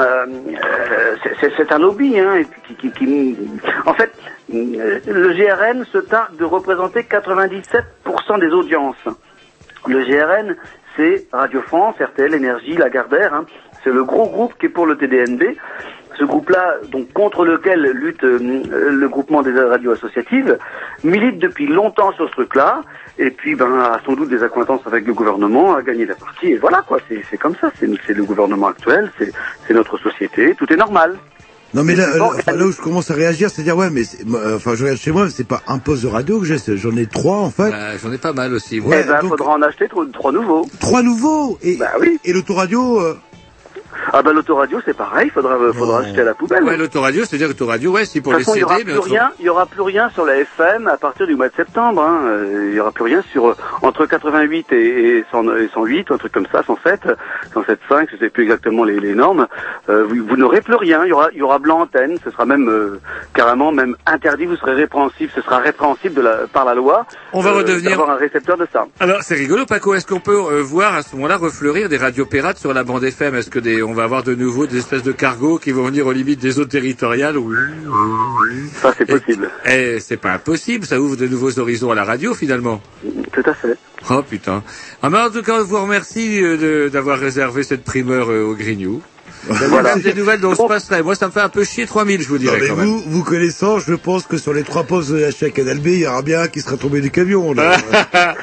c'est- un lobby. Hein, et qui, qui- qui- en fait, le GRN se targue de représenter 97% des audiences. Le GRN, c'est Radio France, RTL, Énergie, Lagardère. Hein, c'est le gros groupe qui est pour le TDNB. Ce groupe-là, donc contre lequel lutte euh, le groupement des radios associatives, milite depuis longtemps sur ce truc-là, et puis ben a sans doute des accointances avec le gouvernement, a gagné la partie, et voilà quoi, c'est c'est comme ça, c'est c'est le gouvernement actuel, c'est c'est notre société, tout est normal. Non mais là, C'est là, où je commence à réagir, c'est dire ouais, mais euh, enfin je regarde chez moi, c'est pas un poste de radio que j'ai, j'en ai trois en fait. Bah, J'en ai pas mal aussi. Ouais, eh ben, donc- faudra en acheter trois, trois nouveaux. Trois nouveaux et Bah oui. et l'autoradio. euh, Ah ben l'autoradio c'est pareil, faudra faudra acheter à la poubelle. Ouais, l'autoradio, c'est-à-dire l'autoradio, ouais, c'est pour de les toute façon, il y CD, aura mais plus autrement- rien, il y aura plus rien sur la FM à partir du mois de septembre. Hein. Euh, Il y aura plus rien sur euh, entre 88 et, et 100 et 108, un truc comme ça, 107, 107.5, je sais plus exactement les, les normes. Euh, vous vous n'aurez plus rien. Il y aura, il y aura blanc antenne. Ce sera même euh, carrément même interdit. Vous serez répréhensible. Ce sera répréhensible de la, par la loi. On va euh, redevenir- d'avoir un récepteur de ça. Alors, c'est rigolo, Paco. Est-ce qu'on peut euh, voir à ce moment-là refleurir des radios pirates sur la bande FM Est-ce que des, on va avoir de nouveau des espèces de cargos qui vont venir aux limites des eaux territoriales Oui, oui, oui. Ça c'est possible. Eh, c'est pas impossible. Ça ouvre de nouveaux horizons à la radio, finalement. Tout à fait. Oh putain. Ah, mais en tout cas, on vous remercie euh, d'avoir réservé cette primeur euh, au Grignou. Voilà. Des nouvelles dont on se passerait. Moi, ça me fait un peu chier 3000, je vous Non, dirais mais quand même. vous, vous connaissant, je pense que sur les trois postes de l'achat Canal B, il y aura bien un qui sera tombé du camion. Là.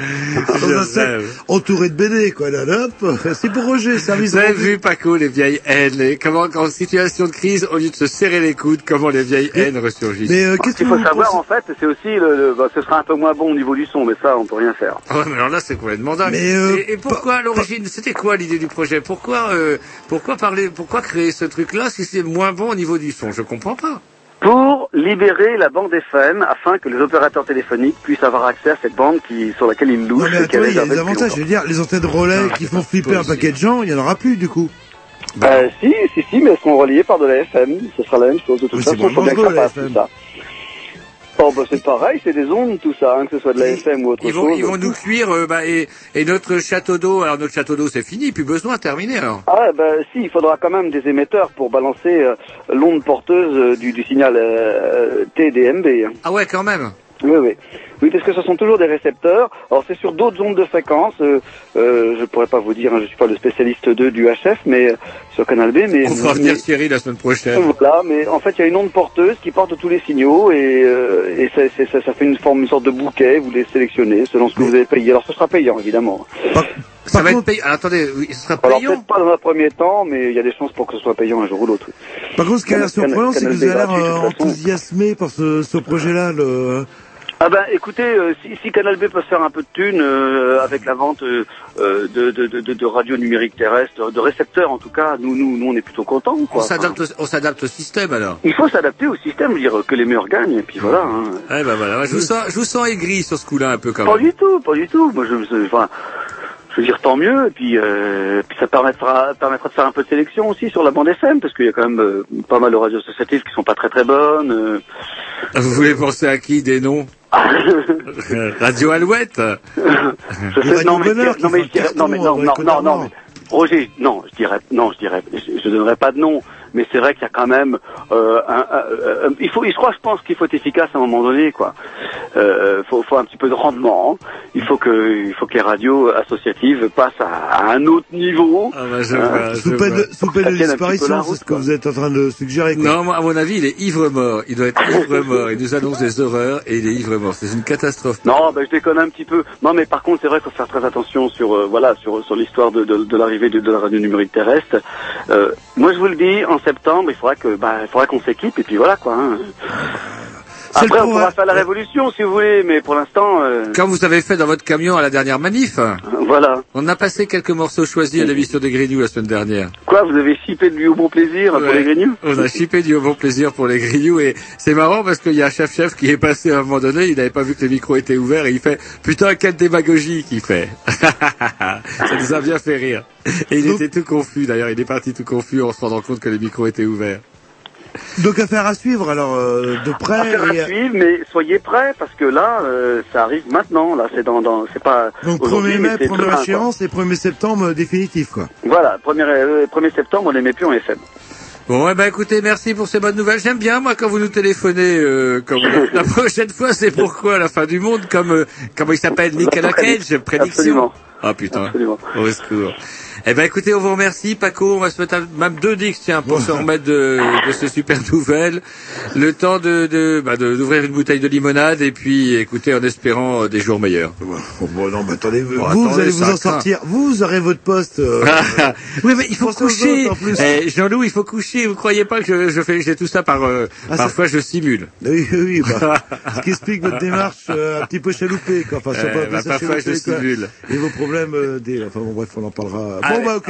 Dans un sac rêve. entouré de BD, quoi. Là, là, hop. C'est pour Roger, service Vous avez vu, Paco, les vieilles haines, les- comment, en situation de crise, au lieu de se serrer les coudes, comment les vieilles haines ressurgissent. Mais euh, Ce qu'est-ce qu'il faut savoir pensez en fait, c'est aussi le, le- bah, ce sera un peu moins bon au niveau du son, mais ça on peut rien faire. Oh, mais alors là, c'est complètement dingue. Mais, euh, et, et pourquoi, à l'origine, c'était quoi l'idée du projet? Pourquoi, euh, pourquoi parler, pourquoi créer ce truc-là si c'est moins bon au niveau du son? Je comprends pas. pour libérer la bande FM afin que les opérateurs téléphoniques puissent avoir accès à cette bande qui, sur laquelle ils Non, louchent mais attendez, il y a des avantages. Je veux dire, les antennes relais qui font flipper un paquet de gens, il y en aura plus, du coup. longtemps. Euh, si, si, si, mais elles seront reliées par de la FM. Ce sera la même chose. De toute Oui, façon, il faut bien que vraiment ça la passe FM. tout ça. Oh, bah, c'est pareil, c'est des ondes, tout ça, hein, que ce soit de la FM ou autre Ils vont, chose. ils vont nous cuire, euh, bah, et, et notre château d'eau, alors notre château d'eau, c'est fini, plus besoin, terminé alors. Ah ouais, bah si, il faudra quand même des émetteurs pour balancer euh, l'onde porteuse euh, du, du signal euh, TDMB. hein. Ah ouais, quand même. Oui, oui. Oui, parce que ce sont toujours des récepteurs. Alors c'est sur d'autres ondes de fréquence. Euh, euh, je pourrais pas vous dire, hein, je suis pas le spécialiste de, du HF, mais euh, sur Canal B. Mais, On fera mais- venir Thierry la semaine prochaine. voilà, mais en fait, il y a une onde porteuse qui porte tous les signaux et, euh, et ça, ça, ça fait une forme, une sorte de bouquet. Vous les sélectionnez selon ce que vous avez payé. Alors, ce sera payant, évidemment. Ça va être payant. Alors, attendez, oui, ce sera Alors, payant. peut-être pas dans un premier temps, mais il y a des chances pour que ce soit payant un jour ou l'autre. Par contre, ce qui a l'air Canal- surprenant, c'est que vous avez l'air enthousiasmé par ce, ce projet-là. Le... Ah ben, écoutez, euh, si, si Canal B peut se faire un peu de thunes euh, avec la vente euh, de, de, de, de, radios numériques terrestres, de récepteurs en tout cas, nous, nous, nous, on est plutôt contents. On Quoi. s'adapte, au- on s'adapte au système alors. Il faut s'adapter au système, dire que les meilleurs gagnent, et puis voilà. Hein. Eh ben voilà, je vous sens, je vous sens aigri sur ce coup-là un peu quand Pas même. du tout, pas du tout. Moi, je, je- enfin, je veux dire tant mieux, et puis, euh, puis ça permettra, permettra de faire un peu de sélection aussi sur la bande FM, parce qu'il y a quand même euh, pas mal de radios associatives qui sont pas très très bonnes. euh. Vous voulez penser à qui des noms? Radio Alouette. Je sais, non, mais, non, mais je dirais, non, non, non, non, non, Roger, non, je dirais, non, je dirais, je, je donnerai pas de nom, mais c'est vrai qu'il y a quand même, euh, un, un- un- il faut, je crois, je pense qu'il faut être efficace à un moment donné, quoi. Euh, faut, faut un petit peu de rendement. Il faut que, il faut que les radios associatives passent à, à un autre niveau. Ah bah, je Hein, vois, je Sous peine de, sous peine disparition, c'est ce que vous êtes en train de suggérer. quoi. Non, moi, à mon avis, il est ivre-mort. Il doit être ivre-mort. Il nous annonce des horreurs et il est ivre-mort. C'est une catastrophe. Non, ben, je déconne un petit peu. Non, mais par contre, c'est vrai qu'il faut faire très attention sur, euh, voilà, sur, sur l'histoire de, de, de l'arrivée de, de la radio numérique terrestre. Euh, moi, je vous le dis, en septembre, il faudra que, bah, il faudra qu'on s'équipe et puis voilà, quoi. hein. C'est Après, le on pourra faire la révolution si vous voulez, mais pour l'instant, euh, Quand vous avez fait dans votre camion à la dernière manif, voilà. on a passé quelques morceaux choisis à l'émission des Grignoux la semaine dernière. Quoi, vous avez chipé du au bon plaisir pour les grignoux On a chippé du bon plaisir pour les Grignoux et c'est marrant parce qu'il y a Chef Chef qui est passé à un moment donné, il n'avait pas vu que les micros étaient ouverts et il fait putain quelle démagogie qu'il fait. Ça nous a bien fait rire. Et il était tout confus d'ailleurs, il est parti tout confus en se rendant compte que les micros étaient ouverts. Donc affaire à suivre, alors euh, de près. Affaire à et- suivre, mais soyez prêts parce que là, euh, ça arrive maintenant. Là, c'est dans, dans, c'est pas Donc aujourd'hui, 1er mais mai, première demain, quoi. échéance, et 1er septembre euh, définitif, quoi. Voilà, 1er, euh, 1er septembre, on les met plus en FM. Bon, eh ben écoutez, merci pour ces bonnes nouvelles. J'aime bien moi quand vous nous téléphonez. Euh, comme la prochaine fois, c'est pourquoi la fin du monde, comme euh, comment il s'appelle, Nicolas Cage, prédiction. Absolument. Ah putain, Absolument. au secours. Eh ben écoutez, on vous remercie, Paco. On va se mettre un- même deux dix, tiens, pour se remettre de, de ces super nouvelles. Le temps de de bah, de- d'ouvrir une bouteille de limonade et puis écoutez, en espérant euh, des jours meilleurs. Bon, bon, non, mais attendez, vous, attendez, vous allez vous en sortir. Vous aurez votre poste. euh, oui, mais il faut pensez aux coucher. autres, en plus. Eh, Jean-Loup, il faut coucher. Vous croyez pas que je, je fais j'ai tout ça par euh, Ah, ça- parfois je simule. Oui, oui, oui, bah, ce qui explique votre démarche euh, un petit peu chaloupée, quoi. Enfin, si on Eh, appeler bah, ça parfois, je chaloupée, quoi. simule. Et vos problèmes euh, des... Enfin, bon, bref, on en parlera. Allez, bon, bah, ok.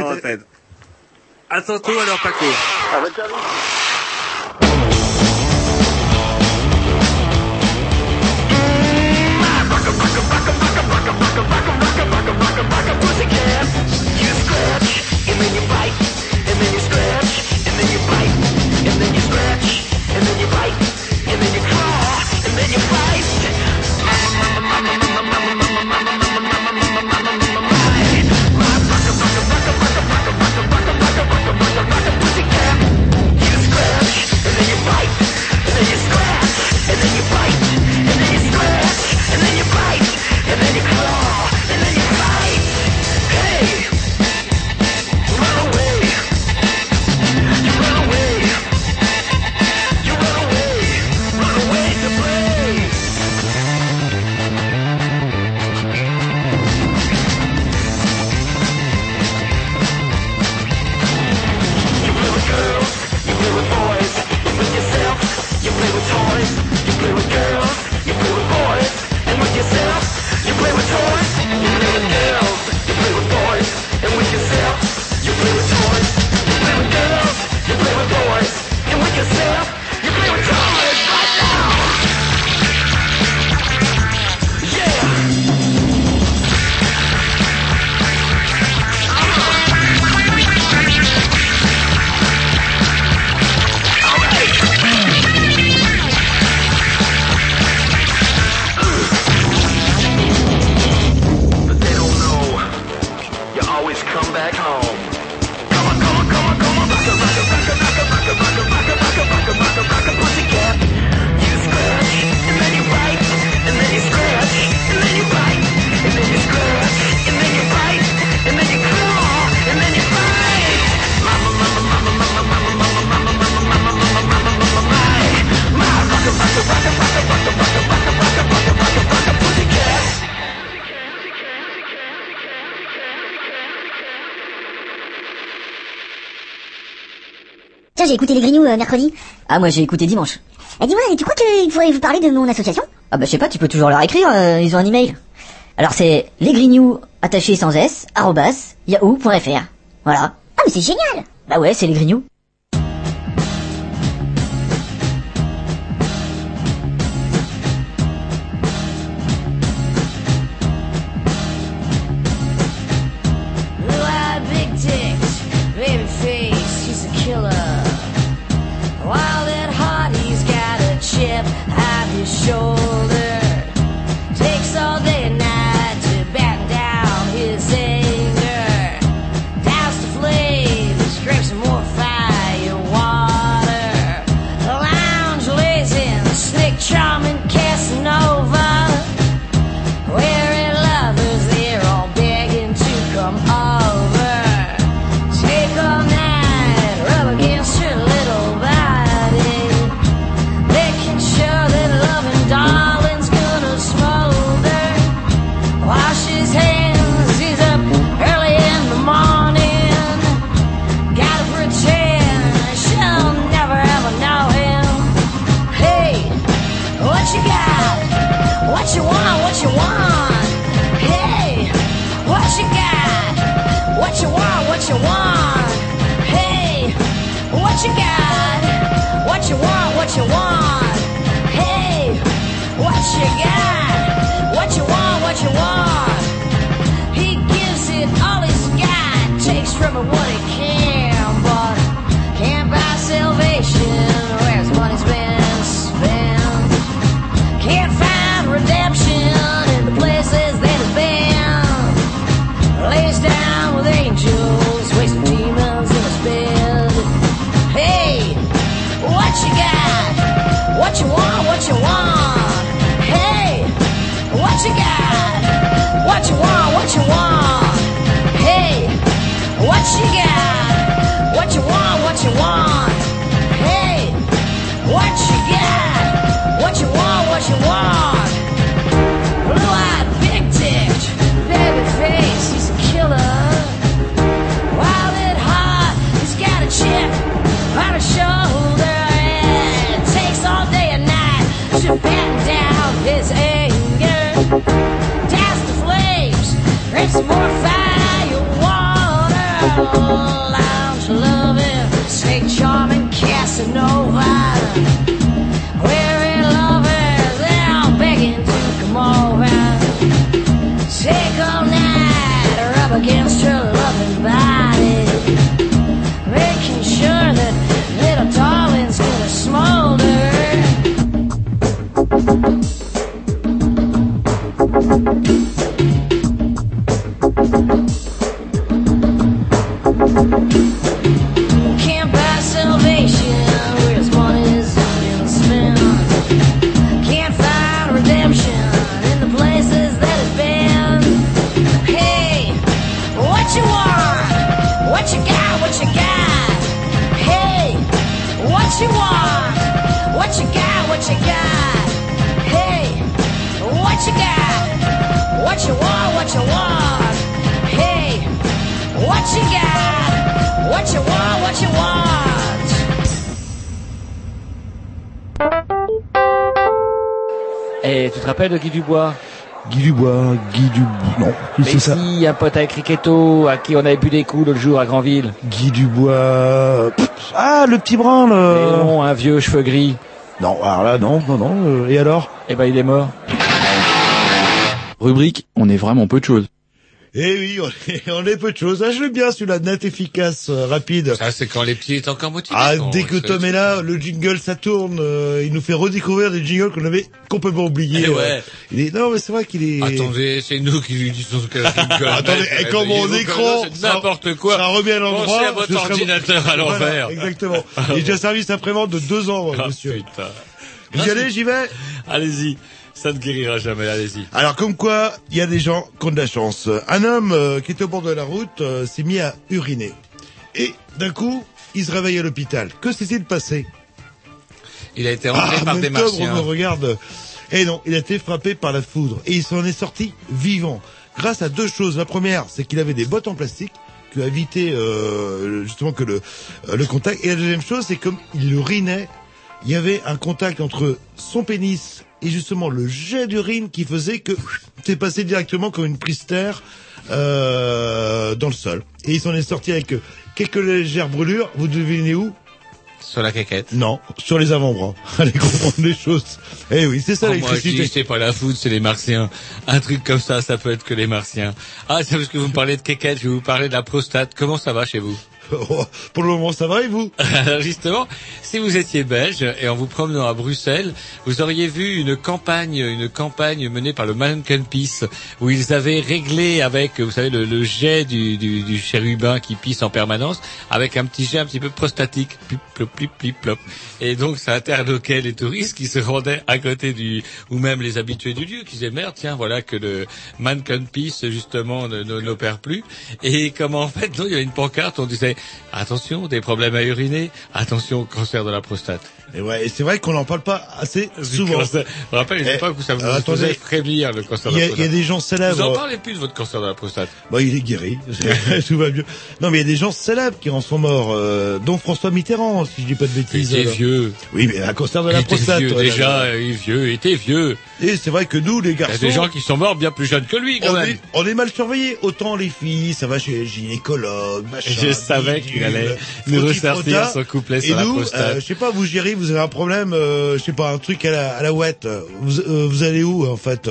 tantôt alors, Paco. À votre service. J'ai écouté les Grignoux euh, mercredi. Ah, moi j'ai écouté dimanche. Eh dis-moi, tu crois qu'il faudrait vous parler de mon association? Ah bah je sais pas, tu peux toujours leur écrire, euh, ils ont un email. Alors c'est lesgrignoux attaché sans s, arrobas, yahoo.fr. Voilà. Ah mais c'est génial Bah ouais, c'est les Grignoux. On Dubois Guy Dubois, Guy Dubois, non, Mais c'est ça si, un pote avec Riquetto, à qui on avait bu des coups l'autre jour à Granville. Guy Dubois, pff, ah, le petit brun, là. Mais non, un vieux cheveux gris. Non, alors là, non, non, non, euh, et alors? Eh ben, il est mort. Rubrique, on est vraiment peu de choses. Eh oui, on est, on est peu de choses. Ah, je l'aime bien celui-là, net, efficace, euh, rapide. Ça, c'est quand les petits étaient encore motivés. Ah, dès que Tom est là, le jingle ça tourne, euh, il nous fait redécouvrir des jingles qu'on avait complètement oubliés. Eh ouais. euh. Il est, non mais c'est vrai qu'il est. Attendez, c'est nous qui lui disons que Attendez, et comme mon écran, n'importe quoi. Ça remet à l'endroit. Pensez à votre ce ordinateur à l'envers. Voilà, exactement. Il est déjà service après-vente de deux ans, Ah, monsieur. putain. Vous y allez, j'y vais Allez-y. Ça ne guérira jamais, allez-y. Alors comme quoi, il y a des gens qui ont de la chance. Un homme euh, qui était au bord de la route euh, s'est mis à uriner. Et d'un coup, il se réveille à l'hôpital. Que s'est-il passé? Il a été rentré Ah, par des octobre, martiens. on me regarde. Et non, il a été frappé par la foudre. Et il s'en est sorti vivant. Grâce à deux choses. La première, c'est qu'il avait des bottes en plastique qui a évité euh, justement que le, euh, le contact. Et la deuxième chose, c'est comme il urinait, il y avait un contact entre son pénis et justement le jet d'urine qui faisait que c'est passé directement comme une prise terre euh, dans le sol. Et il s'en est sorti avec euh, quelques légères brûlures. Vous devinez où? Sur la caquette. Non, sur les avant-bras. Allez comprendre les choses. Eh oui, c'est ça Oh, moi, je dis, l'électricité. c'est pas la foudre, c'est les martiens. Un truc comme ça, ça peut être que les martiens. Ah, c'est parce que vous me parlez de quéquette, je vais vous parler de la prostate. Comment ça va chez vous? Pour le moment, ça va et vous Alors justement, si vous étiez belge et en vous promenant à Bruxelles, vous auriez vu une campagne, une campagne menée par le Mannequin Peace, où ils avaient réglé avec, vous savez, le, jet du, du, du chérubin qui pisse en permanence, avec un petit jet un petit peu prostatique, plip, plop, plip, plip, plop. Et donc ça interloquait les touristes qui se rendaient à côté du, ou même les habitués du lieu, qui disaient merde, tiens, voilà que le Mannequin Peace justement n'opère plus. Et comme en fait, non, il y avait une pancarte, on disait Attention, des problèmes à uriner. Attention au cancer de la prostate. Et ouais, et c'est vrai qu'on n'en parle pas assez souvent. Cancer- Je me rappelle une Eh, époque où ça vous euh, attendez. faisait frémir le cancer de la prostate. il y a des gens célèbres. Vous en parlez plus de votre cancer de la prostate. Bon, il est guéri, tout va mieux. Non, mais il y a des gens célèbres qui en sont morts, euh, dont François Mitterrand, si je dis pas de bêtises. Il était vieux. Oui, mais un cancer de la Il était prostate. vieux, ouais, déjà, euh, il vieux, il était vieux. Et c'est vrai que nous, les Il y a garçons, des gens qui sont morts bien plus jeunes que lui, quand on même. est, on est mal surveillés. Autant les filles, ça va chez les gynécologues, machin. Je savais qu'il allait nous ressortir son couplet Et sur la nous, prostate. euh, je sais pas, vous Géry, vous avez un problème, euh, je sais pas, un truc à la, à la ouette. Vous, euh, vous allez où, en fait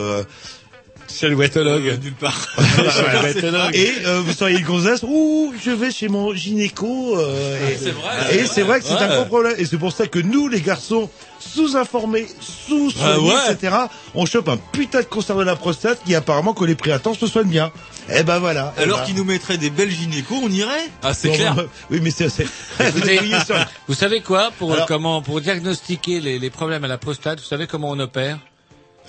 Chez le wetologue. Euh, nulle part. Et euh, vous seriez une gonzesse, ouh, je vais chez mon gynéco. euh, et c'est vrai. Et c'est vrai que c'est Ouais. un gros problème. Et c'est pour ça que nous, les garçons, sous-informés, sous-soignés, Ah ouais. etc., on chope un putain de cancer de la prostate qui apparemment, qu'on les pris à temps, se soigne bien. Eh ben voilà. Eh Alors ben. qu'ils nous mettraient des belles gynécos, on irait? Ah, c'est clair. bah, Oui, mais c'est... Écoutez, Vous savez quoi? Pour euh, Alors- comment pour diagnostiquer les, les problèmes à la prostate Vous savez comment on opère?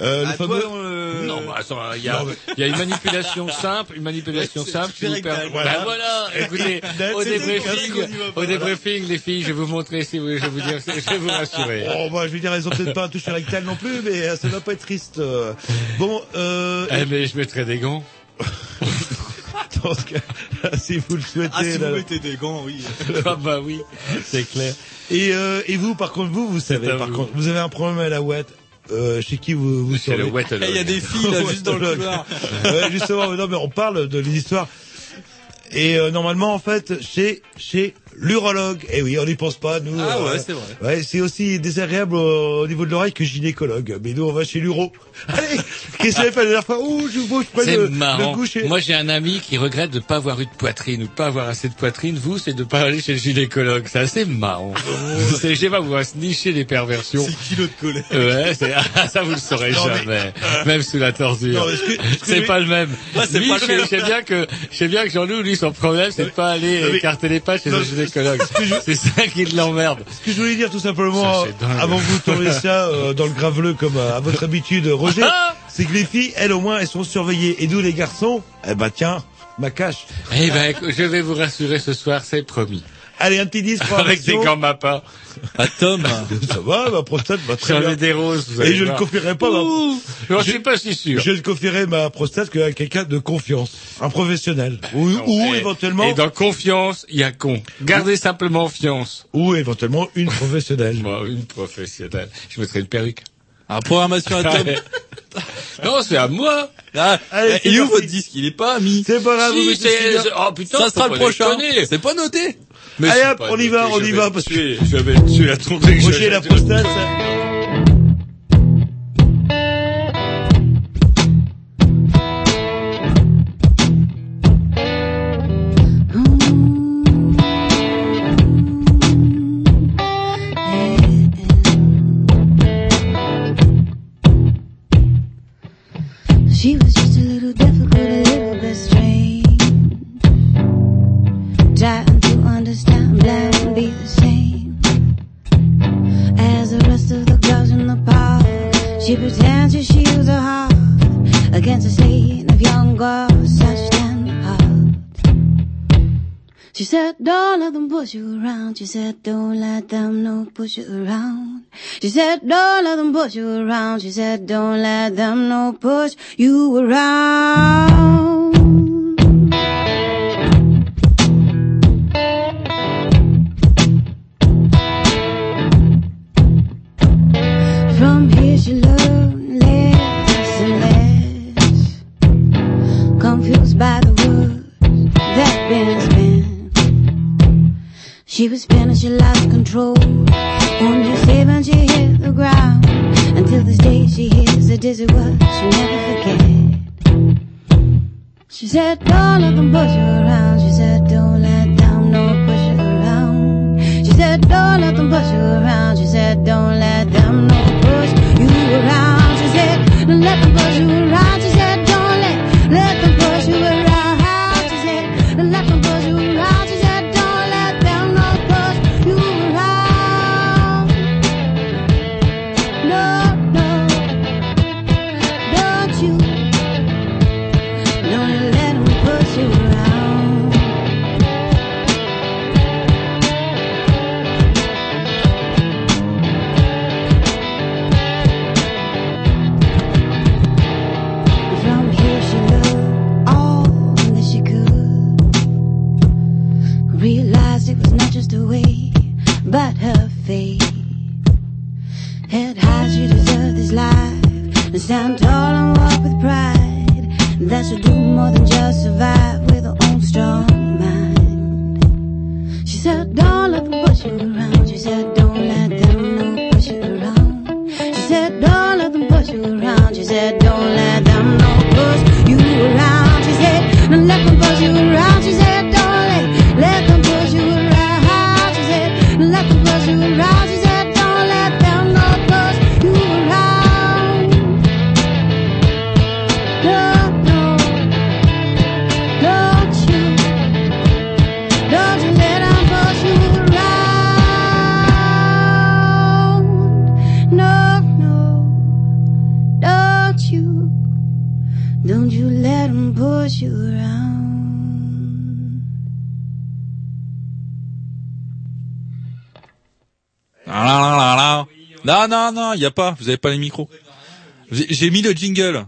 Euh, le Ah, fameux... toi, euh, Non, bah, attends, il y a y a une manipulation simple, une manipulation simple qui vous permet. Voilà. Ben voilà, écoutez, au débriefing, au débriefing, les filles, je vais vous montrer si vous, je vais vous dire, je vais vous rassurer. Oh, bah, je veux dire, elles ont peut-être pas un touche rectal non plus, mais euh, ça doit pas être triste. euh. Bon, euh... Eh mais je mettrai des gants. dans ce cas, si vous le souhaitez... Ah, si là. vous mettez des gants, oui. ah bah oui, c'est clair. Et, euh, et vous, par contre, vous, vous savez, par vous. contre, vous avez un problème à la ouette. Euh, chez qui vous vous C'est le. Eh, Il y a des filles, là, juste dans le couloir. ouais, justement, non mais on parle de l'histoire. Et euh, normalement, en fait, chez chez l'urologue. Eh oui, on n'y pense pas, nous. Ah euh, ouais, c'est vrai. Ouais, c'est aussi désagréable au, au niveau de l'oreille que gynécologue. Mais nous, on va chez l'uro. Allez, qu'est-ce que j'ai fait la dernière fois? Ouh, je vous je prends C'est le, marrant. le. Moi, j'ai un ami qui regrette de pas avoir eu de poitrine ou de pas avoir assez de poitrine. Vous, c'est de pas aller chez le gynécologue. C'est assez marrant. c'est, je sais pas, vous va se nicher des perversions. C'est kilo de colère. Ouais, c'est, ah, ça vous le saurez Non, mais- jamais. Même sous la tordure. C'est pas le même. Ouais, c'est pas le même. je sais bien que, je sais bien que Jean-Loup, lui, son problème, c'est de pas aller écarter les pattes chez Non, un C'est ça qui l'emmerde. Ce que je voulais dire tout simplement, avant que vous tourniez ça euh, dans le graveleux comme euh, à votre habitude, Roger, c'est que les filles, elles au moins, elles sont surveillées. Et nous, les garçons, eh ben tiens, ma cache. Eh ben, je vais vous rassurer ce soir, c'est promis. Allez, un petit disque pour Avec des gants Mappa. Ah, Tom. Ça va, ma prostate va très J'en bien. ai des roses, vous Et je ne voir. confierai pas ma... Je suis pas si sûr. Je ne confierai ma prostate qu'à quelqu'un de confiance, un professionnel, ou, ou Et- éventuellement, Et dans confiance, il y a con. Gardez simplement fiance. ou éventuellement une professionnelle. Moi, une professionnelle. Je mettrai une perruque. Ah, programmation à Tom. non, c'est à moi. Ah, Allez, eh, il est où votre disque? Il est pas mis. C'est pas grave, vous mettez oh putain, Ça sera le pas prochain. C'est pas noté. Mais Allez, hop, on y va, on y va, parce que- Je vais tuer je- Roger, la prostate, ça... She was just a little difficult, a little bit strange. Trying to understand, blind and be the same as the rest of the girls in the park. She pretends that she was a heart against the scene of young girls, such stand apart. She said, don't let them push you around. She said, don't let them no push you around. She said, don't let them push you around. She said, don't let them no push you around. She lost control. Only say when she hit the ground. Until this day she hears a dizzy word she'll never forget. She said, don't let them push you around. She said, don't let them no push you around. She said, don't let them push you around. She said, don't let them no push you around. She said, don't let them push you around. Stand tall and walk with pride. That should do more than just survive with her own strong mind. She said, don't let them push you around. She said, Non, non, non, y a pas. Vous avez pas les micros. J'ai mis le jingle.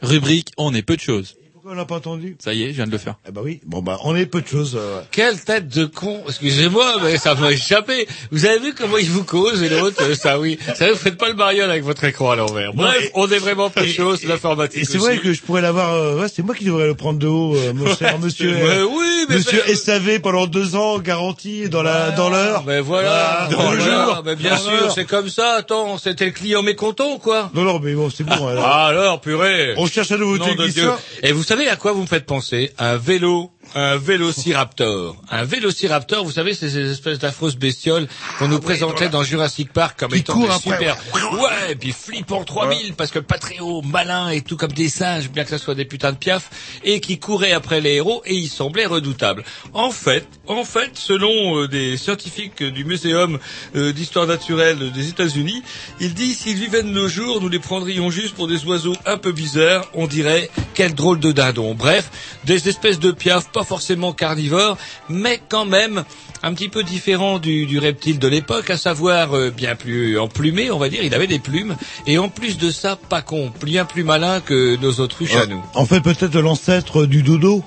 Rubrique, on est peu de choses. Pourquoi on l'a pas entendu Ça y est, je viens de le faire. Eh bah oui. Bon bah on est peu de choses. euh. Quelle tête de con Excusez-moi, mais ça m'a échappé. Vous avez vu comment il vous cause et l'autre, euh, ça oui. Ça vous faites pas le mariole avec votre écran à l'envers. Bref, on est vraiment peu de choses, l'informatique Et c'est vrai aussi. que je pourrais l'avoir. euh, ouais, c'est moi qui devrais le prendre de haut, euh, mon cher monsieur. Ouais, euh, oui, mais Monsieur SAV pendant deux ans, garanti dans la dans l'heure. Mais voilà, Voilà, dans le voilà, jour. mais bien Dans sûr, l'heure. c'est comme ça. Attends, c'était le client mécontent ou quoi? Non, non, mais bon, c'est bon. alors. Ah alors, purée. On cherche un nouveau Nom de technicien. Dieu. Et vous savez à quoi vous me faites penser? Un vélo, un vélociraptor. Un vélociraptor, vous savez, c'est ces espèces d'affreuses bestioles qu'on nous présentait dans Jurassic Park comme étant des après, super. Ouais, et puis flippant 3000 parce que pas très haut, malin et tout comme des singes, bien que ça soit des putains de piafs, et qui couraient après les héros et ils semblaient redoutables. En fait, en fait, selon euh, des scientifiques du Muséum euh, d'histoire naturelle des États-Unis, il dit s'ils vivaient de nos jours, nous les prendrions juste pour des oiseaux un peu bizarres, on dirait quel drôle de dindon. Bref, des espèces de piafs, pas forcément carnivores, mais quand même un petit peu différents du, du reptile de l'époque, à savoir euh, bien plus emplumé, on va dire, il avait des plumes, et en plus de ça, pas con, bien plus malin que nos autruches à nous. En fait, peut-être l'ancêtre du dodo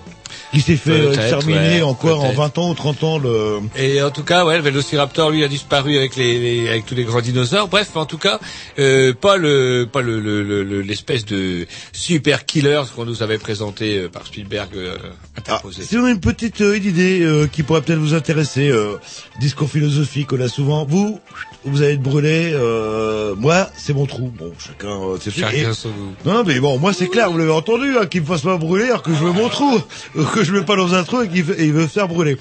qui s'est fait euh, exterminer ouais, en peut-être. 20 ans ou 30 ans le. Et en tout cas, ouais, le Vélociraptor, lui, a disparu avec les, les- avec tous les grands dinosaures. Bref, en tout cas, euh, pas le, pas le, le- le- le- l'espèce de super killer qu'on nous avait présenté euh, par Spielberg euh, interposé. Si on a une petite euh, une idée euh, qui pourrait peut-être vous intéresser, euh, discours philosophique, on a souvent. Vous, vous allez être brûlé. Euh, moi, c'est mon trou. Bon, chacun, euh, c'est Chacun son. Non, mais bon, moi c'est clair, vous l'avez entendu, hein, qu'il me fasse pas brûler, alors que je veux mon trou, euh, que je mets pas dans un trou et veut faire brûler.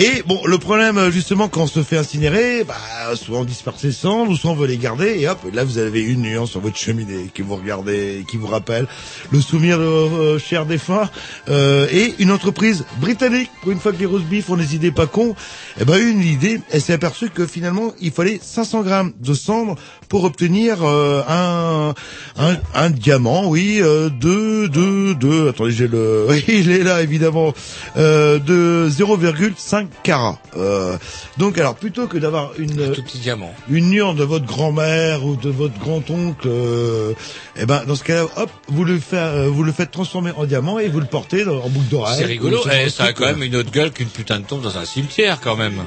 Et bon, le problème euh, justement quand on se fait incinérer, bah, soit on disperse ses cendres, ou soit on veut les garder, et hop, là vous avez une nuance sur votre cheminée qui vous regardez, qui vous rappelle le souvenir de vos euh, chers défunts, euh, et une entreprise britannique, pour une fois que les roast beef ont des idées pas cons, eh ben une idée, elle s'est aperçue que finalement il fallait 500 grammes de cendres pour obtenir euh, un, un un diamant, oui, de de de, attendez j'ai le, il est là évidemment, euh, de 0,5 carats. Euh, donc alors plutôt que d'avoir une tout petit diamant, une nuance de votre grand-mère ou de votre grand-oncle, euh, eh ben dans ce cas-là, hop, vous le faites euh, vous le faites transformer en diamant et vous le portez dans- en boucle d'oreille. C'est rigolo. Eh, ça a quand euh, même une autre gueule qu'une putain de tombe dans un cimetière, quand même.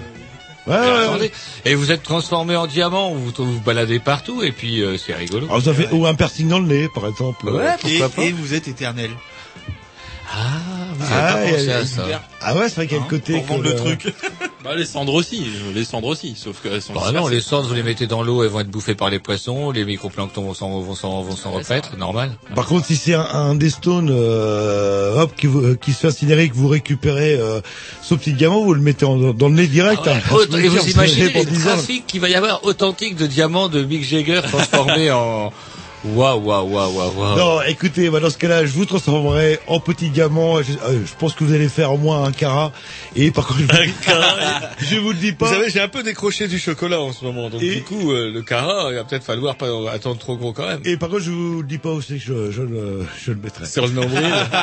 Ouais, Mais ouais. Et vous êtes transformé en diamant, vous vous baladez partout, et puis euh, c'est rigolo. Alors ça fait ou un piercing dans le nez, par exemple. Ouais, Et, et vous êtes éternel. Ah, vous Ah, avez pas pensé à ça. Ah ouais, c'est vrai qu'il y a le côté Pour vendre que le le- truc. bah, les cendres aussi, les cendres aussi, sauf qu'elles sont Bah non, les cendres, vous les mettez dans l'eau, elles vont être bouffées par les poissons, les microplanctons vont s'en, vont s'en, vont s'en repaître, normal. Par contre, si c'est un, un des stones, euh, hop, qui, vous, qui se fait incinérer, que vous récupérez euh, ce petit diamant, vous le mettez en- dans le nez direct. hein. Je veux et vous imaginez pour les 10 ans. trafics qu'il va y avoir authentique de diamants de Mick Jagger transformés en... Waouh, waouh, waouh, waouh, waouh. Non, écoutez, bah, dans ce cas-là, je vous transformerai en petit diamant. Je, euh, je pense que vous allez faire au moins un carat. Et par contre, je vous, je vous le dis pas. Vous savez, j'ai un peu décroché du chocolat en ce moment, donc du coup, euh, le carat, il va peut-être falloir pas attendre trop gros quand même. Et par contre, je vous le dis pas aussi que je, je, le, je le mettrai. Sur le nombril.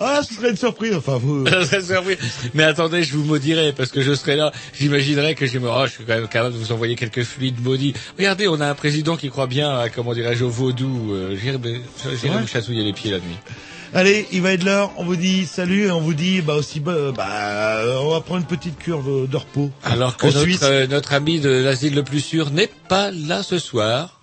ah, ce serait une surprise. Enfin, vous. Je serais surpris. Mais attendez, je vous maudirai parce que je serai là. J'imaginerais que je me, oh, je suis quand même capable de vous envoyer quelques fluides maudits. Regardez, on a un président qui croit bien à, comment dirais-je, au vaudou. Euh, J'irai chatouiller les pieds la nuit. Allez, il va être l'heure. On vous dit salut et on vous dit bah aussi bah, bah, on va prendre une petite cure de, repos. Alors que notre, euh, notre ami de l'asile le plus sûr n'est pas là ce soir.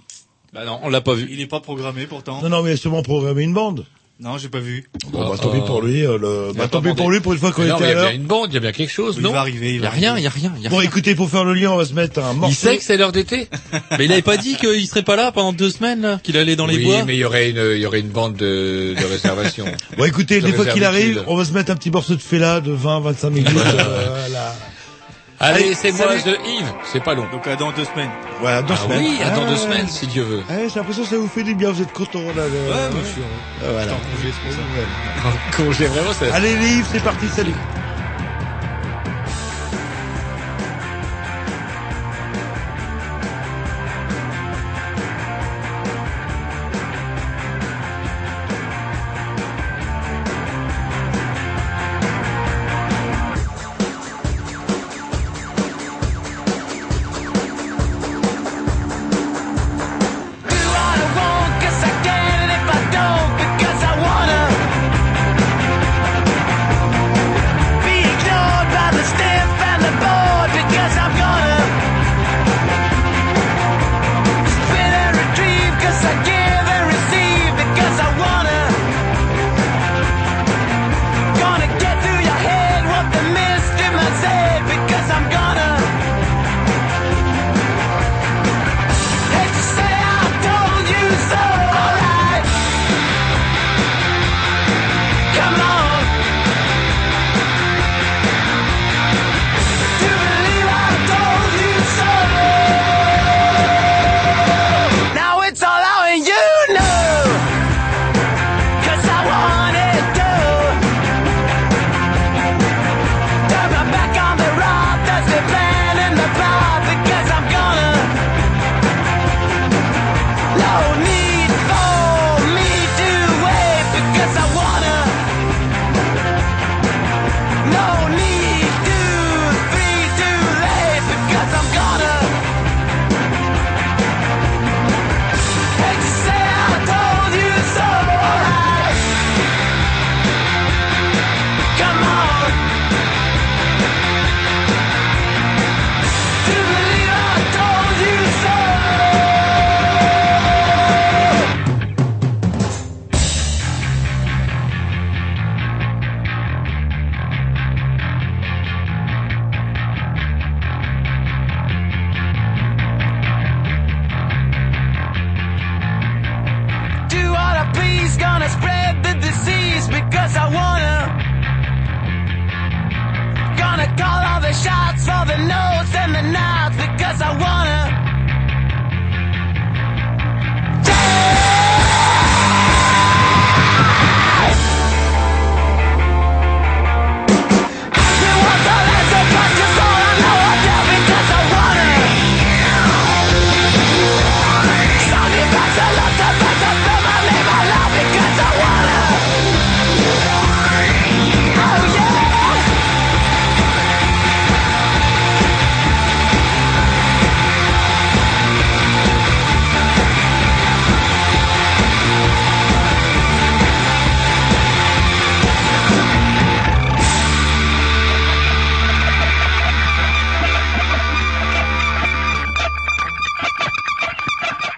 Bah non, on l'a pas vu. Il est pas programmé pourtant. Non, non, mais il a sûrement programmé une bande. Non, j'ai pas vu. Bon, bah, tant pis pour lui, euh, le... Il a bah, tant pas pis pour lui pour une fois qu'on Mais non, était mais à il y a l'heure. bien une bande, il y a bien quelque chose, Il non va arriver, il Il y va a rien, il y a rien, il y a Bon, rien. écoutez, pour faire le lien, on va se mettre un morceau. Il sait que c'est l'heure d'été. Mais il avait pas dit qu'il serait pas là pendant deux semaines, là, qu'il allait dans les oui, bois. mais il y aurait une, il y aurait une bande de, de réservation. Bon, écoutez, De des fois qu'il arrive, on va se mettre un petit morceau de Fela de 20, 25 minutes. euh, voilà. Allez, c'est moi de Yves. C'est pas long. Donc à dans deux semaines. Voilà, dans Ah semaines. oui, à dans deux Ah. semaines, si Dieu veut. Ouais, j'ai l'impression que ça vous fait du bien, vous êtes content là. le- Ouais, suis Ah, voilà. en congé, c'est pour ça. Congé, vraiment, c'est... Allez, les Yves, c'est parti, salut.